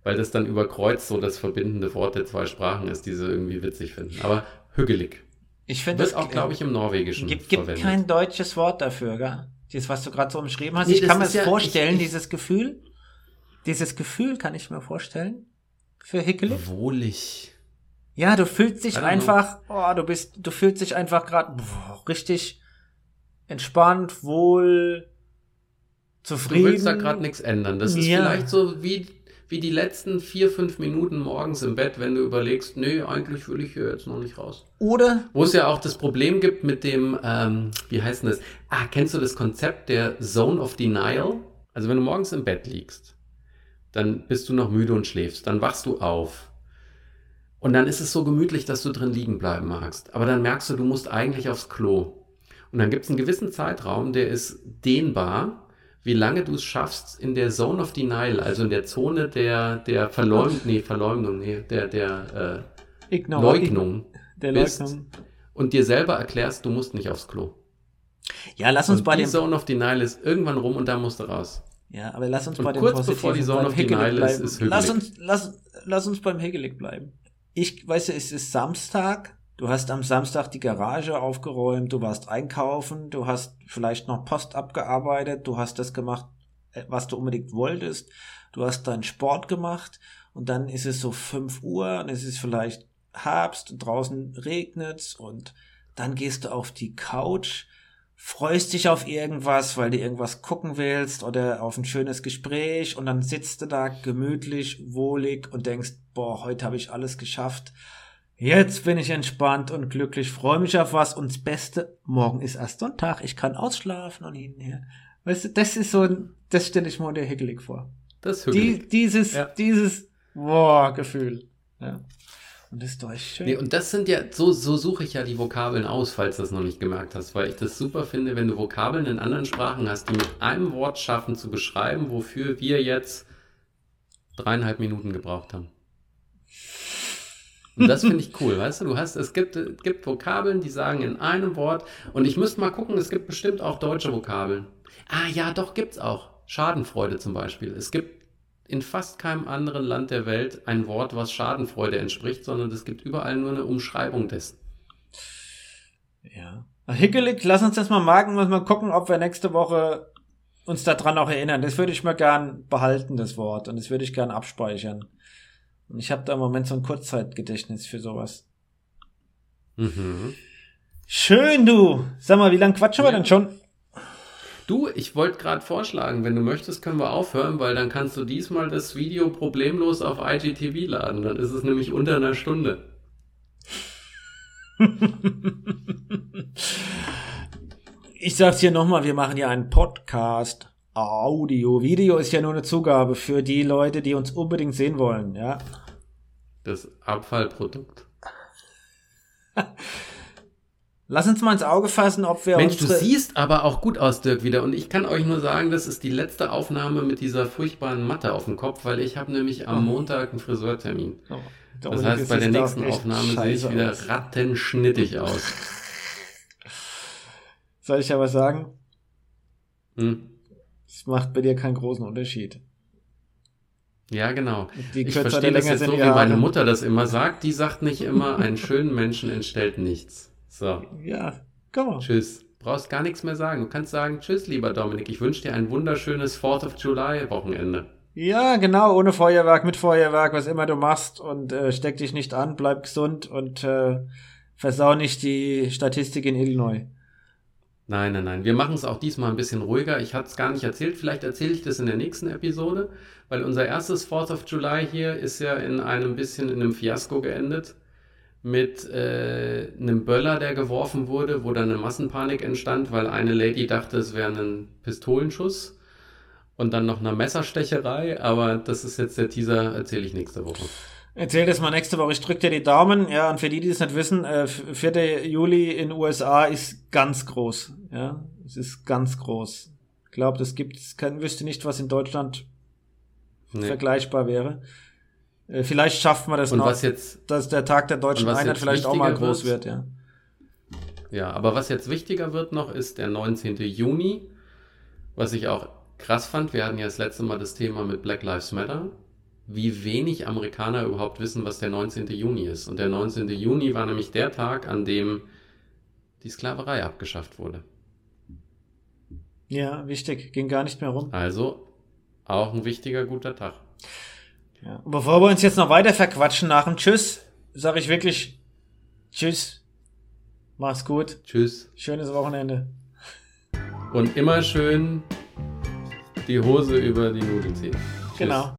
Weil das dann überkreuzt so das verbindende Wort der zwei Sprachen ist, die sie irgendwie witzig finden. Aber hügelig. Ich finde das auch, glaube ich, im Norwegischen gibt, gibt verwendet. kein deutsches Wort dafür, gell? Dieses, was du gerade so umschrieben hast. Nee, ich kann mir das ja, vorstellen, ich, ich, dieses Gefühl. Dieses Gefühl kann ich mir vorstellen. Für Hickelig. Wohlig. Ja, du fühlst dich einfach, oh, du bist, du fühlst dich einfach gerade richtig entspannt, wohl, zufrieden. Du willst da gerade nichts ändern. Das ist ja. vielleicht so wie wie die letzten vier, fünf Minuten morgens im Bett, wenn du überlegst, nee, eigentlich will ich hier jetzt noch nicht raus. Oder? Wo es ja auch das Problem gibt mit dem, ähm, wie heißt denn das? Ah, kennst du das Konzept der Zone of Denial? Also wenn du morgens im Bett liegst, dann bist du noch müde und schläfst, dann wachst du auf. Und dann ist es so gemütlich, dass du drin liegen bleiben magst. Aber dann merkst du, du musst eigentlich aufs Klo. Und dann gibt es einen gewissen Zeitraum, der ist dehnbar wie lange du es schaffst, in der Zone of Denial, also in der Zone der, der Verleumdung, nee, Verleumdung, nee, der, der äh, Leugnung der bist Leugnung. und dir selber erklärst, du musst nicht aufs Klo. Ja, lass uns und bei die dem... Zone of Denial ist irgendwann rum und da musst du raus. Ja, aber lass uns und bei dem kurz bevor die Zone of Denial ist, ist Lass uns, lass, lass uns beim Hegelig bleiben. Ich, weißt du, es ist Samstag, Du hast am Samstag die Garage aufgeräumt, du warst einkaufen, du hast vielleicht noch Post abgearbeitet, du hast das gemacht, äh, was du unbedingt wolltest, du hast deinen Sport gemacht und dann ist es so fünf Uhr und es ist vielleicht Herbst und draußen regnet's und dann gehst du auf die Couch, freust dich auf irgendwas, weil du irgendwas gucken willst oder auf ein schönes Gespräch und dann sitzt du da gemütlich, wohlig und denkst, boah, heute habe ich alles geschafft Jetzt bin ich entspannt und glücklich, freue mich auf was und das Beste, morgen ist erst Sonntag, ich kann ausschlafen und hinher. Weißt du, das ist so ein, das stelle ich mir unter Hickelig vor. Das ist Die, dieses, ja. dieses, boah, Gefühl. Ja. Und das ist doch schön. Nee, und das sind ja, so, so suche ich ja die Vokabeln aus, falls du das noch nicht gemerkt hast, weil ich das super finde, wenn du Vokabeln in anderen Sprachen hast, die mit einem Wort schaffen zu beschreiben, wofür wir jetzt dreieinhalb Minuten gebraucht haben. Und das finde ich cool, weißt du? Du hast, es gibt, es gibt Vokabeln, die sagen in einem Wort. Und ich müsste mal gucken, es gibt bestimmt auch deutsche Vokabeln. Ah ja, doch, gibt's auch. Schadenfreude zum Beispiel. Es gibt in fast keinem anderen Land der Welt ein Wort, was Schadenfreude entspricht, sondern es gibt überall nur eine Umschreibung dessen. Ja. Hickelig, lass uns das mal marken und mal gucken, ob wir nächste Woche uns daran auch erinnern. Das würde ich mir gern behalten, das Wort. Und das würde ich gern abspeichern. Und ich habe da im Moment so ein Kurzzeitgedächtnis für sowas. Mhm. Schön, du. Sag mal, wie lange quatschen ja. wir denn schon? Du, ich wollte gerade vorschlagen, wenn du möchtest, können wir aufhören, weil dann kannst du diesmal das Video problemlos auf IGTV laden. Dann ist es nämlich unter einer Stunde. [LAUGHS] ich sag's hier nochmal, wir machen ja einen Podcast. Audio. Video ist ja nur eine Zugabe für die Leute, die uns unbedingt sehen wollen, ja. Das Abfallprodukt. Lass uns mal ins Auge fassen, ob wir Mensch, du siehst aber auch gut aus, Dirk, wieder. Und ich kann euch nur sagen, das ist die letzte Aufnahme mit dieser furchtbaren Matte auf dem Kopf, weil ich habe nämlich am Montag einen Friseurtermin. Oh, Das heißt, bei der nächsten Aufnahme sehe ich wieder aus. rattenschnittig aus. [LAUGHS] Soll ich aber sagen, Hm? es macht bei dir keinen großen Unterschied. Ja, genau. Die ich verstehe das jetzt so, wie meine. Mutter das immer sagt. Die sagt nicht immer, einen schönen Menschen entstellt nichts. So, Ja, komm tschüss. Brauchst gar nichts mehr sagen. Du kannst sagen, tschüss, lieber Dominik. Ich wünsche dir ein wunderschönes 4th of July Wochenende. Ja, genau, ohne Feuerwerk, mit Feuerwerk, was immer du machst und äh, steck dich nicht an, bleib gesund und äh, versau nicht die Statistik in Illinois. Nein, nein, nein. Wir machen es auch diesmal ein bisschen ruhiger. Ich hatte es gar nicht erzählt. Vielleicht erzähle ich das in der nächsten Episode, weil unser erstes 4th of July hier ist ja in einem bisschen in einem Fiasko geendet. Mit äh, einem Böller, der geworfen wurde, wo dann eine Massenpanik entstand, weil eine Lady dachte, es wäre ein Pistolenschuss. Und dann noch eine Messerstecherei. Aber das ist jetzt der Teaser, erzähle ich nächste Woche. Erzähl das mal nächste Woche. Ich drück dir die Daumen. Ja, und für die, die es nicht wissen, äh, 4. Juli in USA ist ganz groß. Ja, es ist ganz groß. Ich glaube, das gibt es, wüsste nicht, was in Deutschland Nee. vergleichbar wäre. Äh, vielleicht schafft man das Und noch, was jetzt dass der Tag der deutschen Einheit vielleicht auch mal groß wird, wird, ja. Ja, aber was jetzt wichtiger wird noch, ist der 19. Juni, was ich auch krass fand. Wir hatten ja das letzte Mal das Thema mit Black Lives Matter, wie wenig Amerikaner überhaupt wissen, was der 19. Juni ist. Und der 19. Juni war nämlich der Tag, an dem die Sklaverei abgeschafft wurde. Ja, wichtig. Ging gar nicht mehr rum. Also auch ein wichtiger, guter Tag. Ja. Bevor wir uns jetzt noch weiter verquatschen nach dem Tschüss, sage ich wirklich Tschüss. Mach's gut. Tschüss. Schönes Wochenende. Und immer schön die Hose über die Nudeln ziehen. Genau.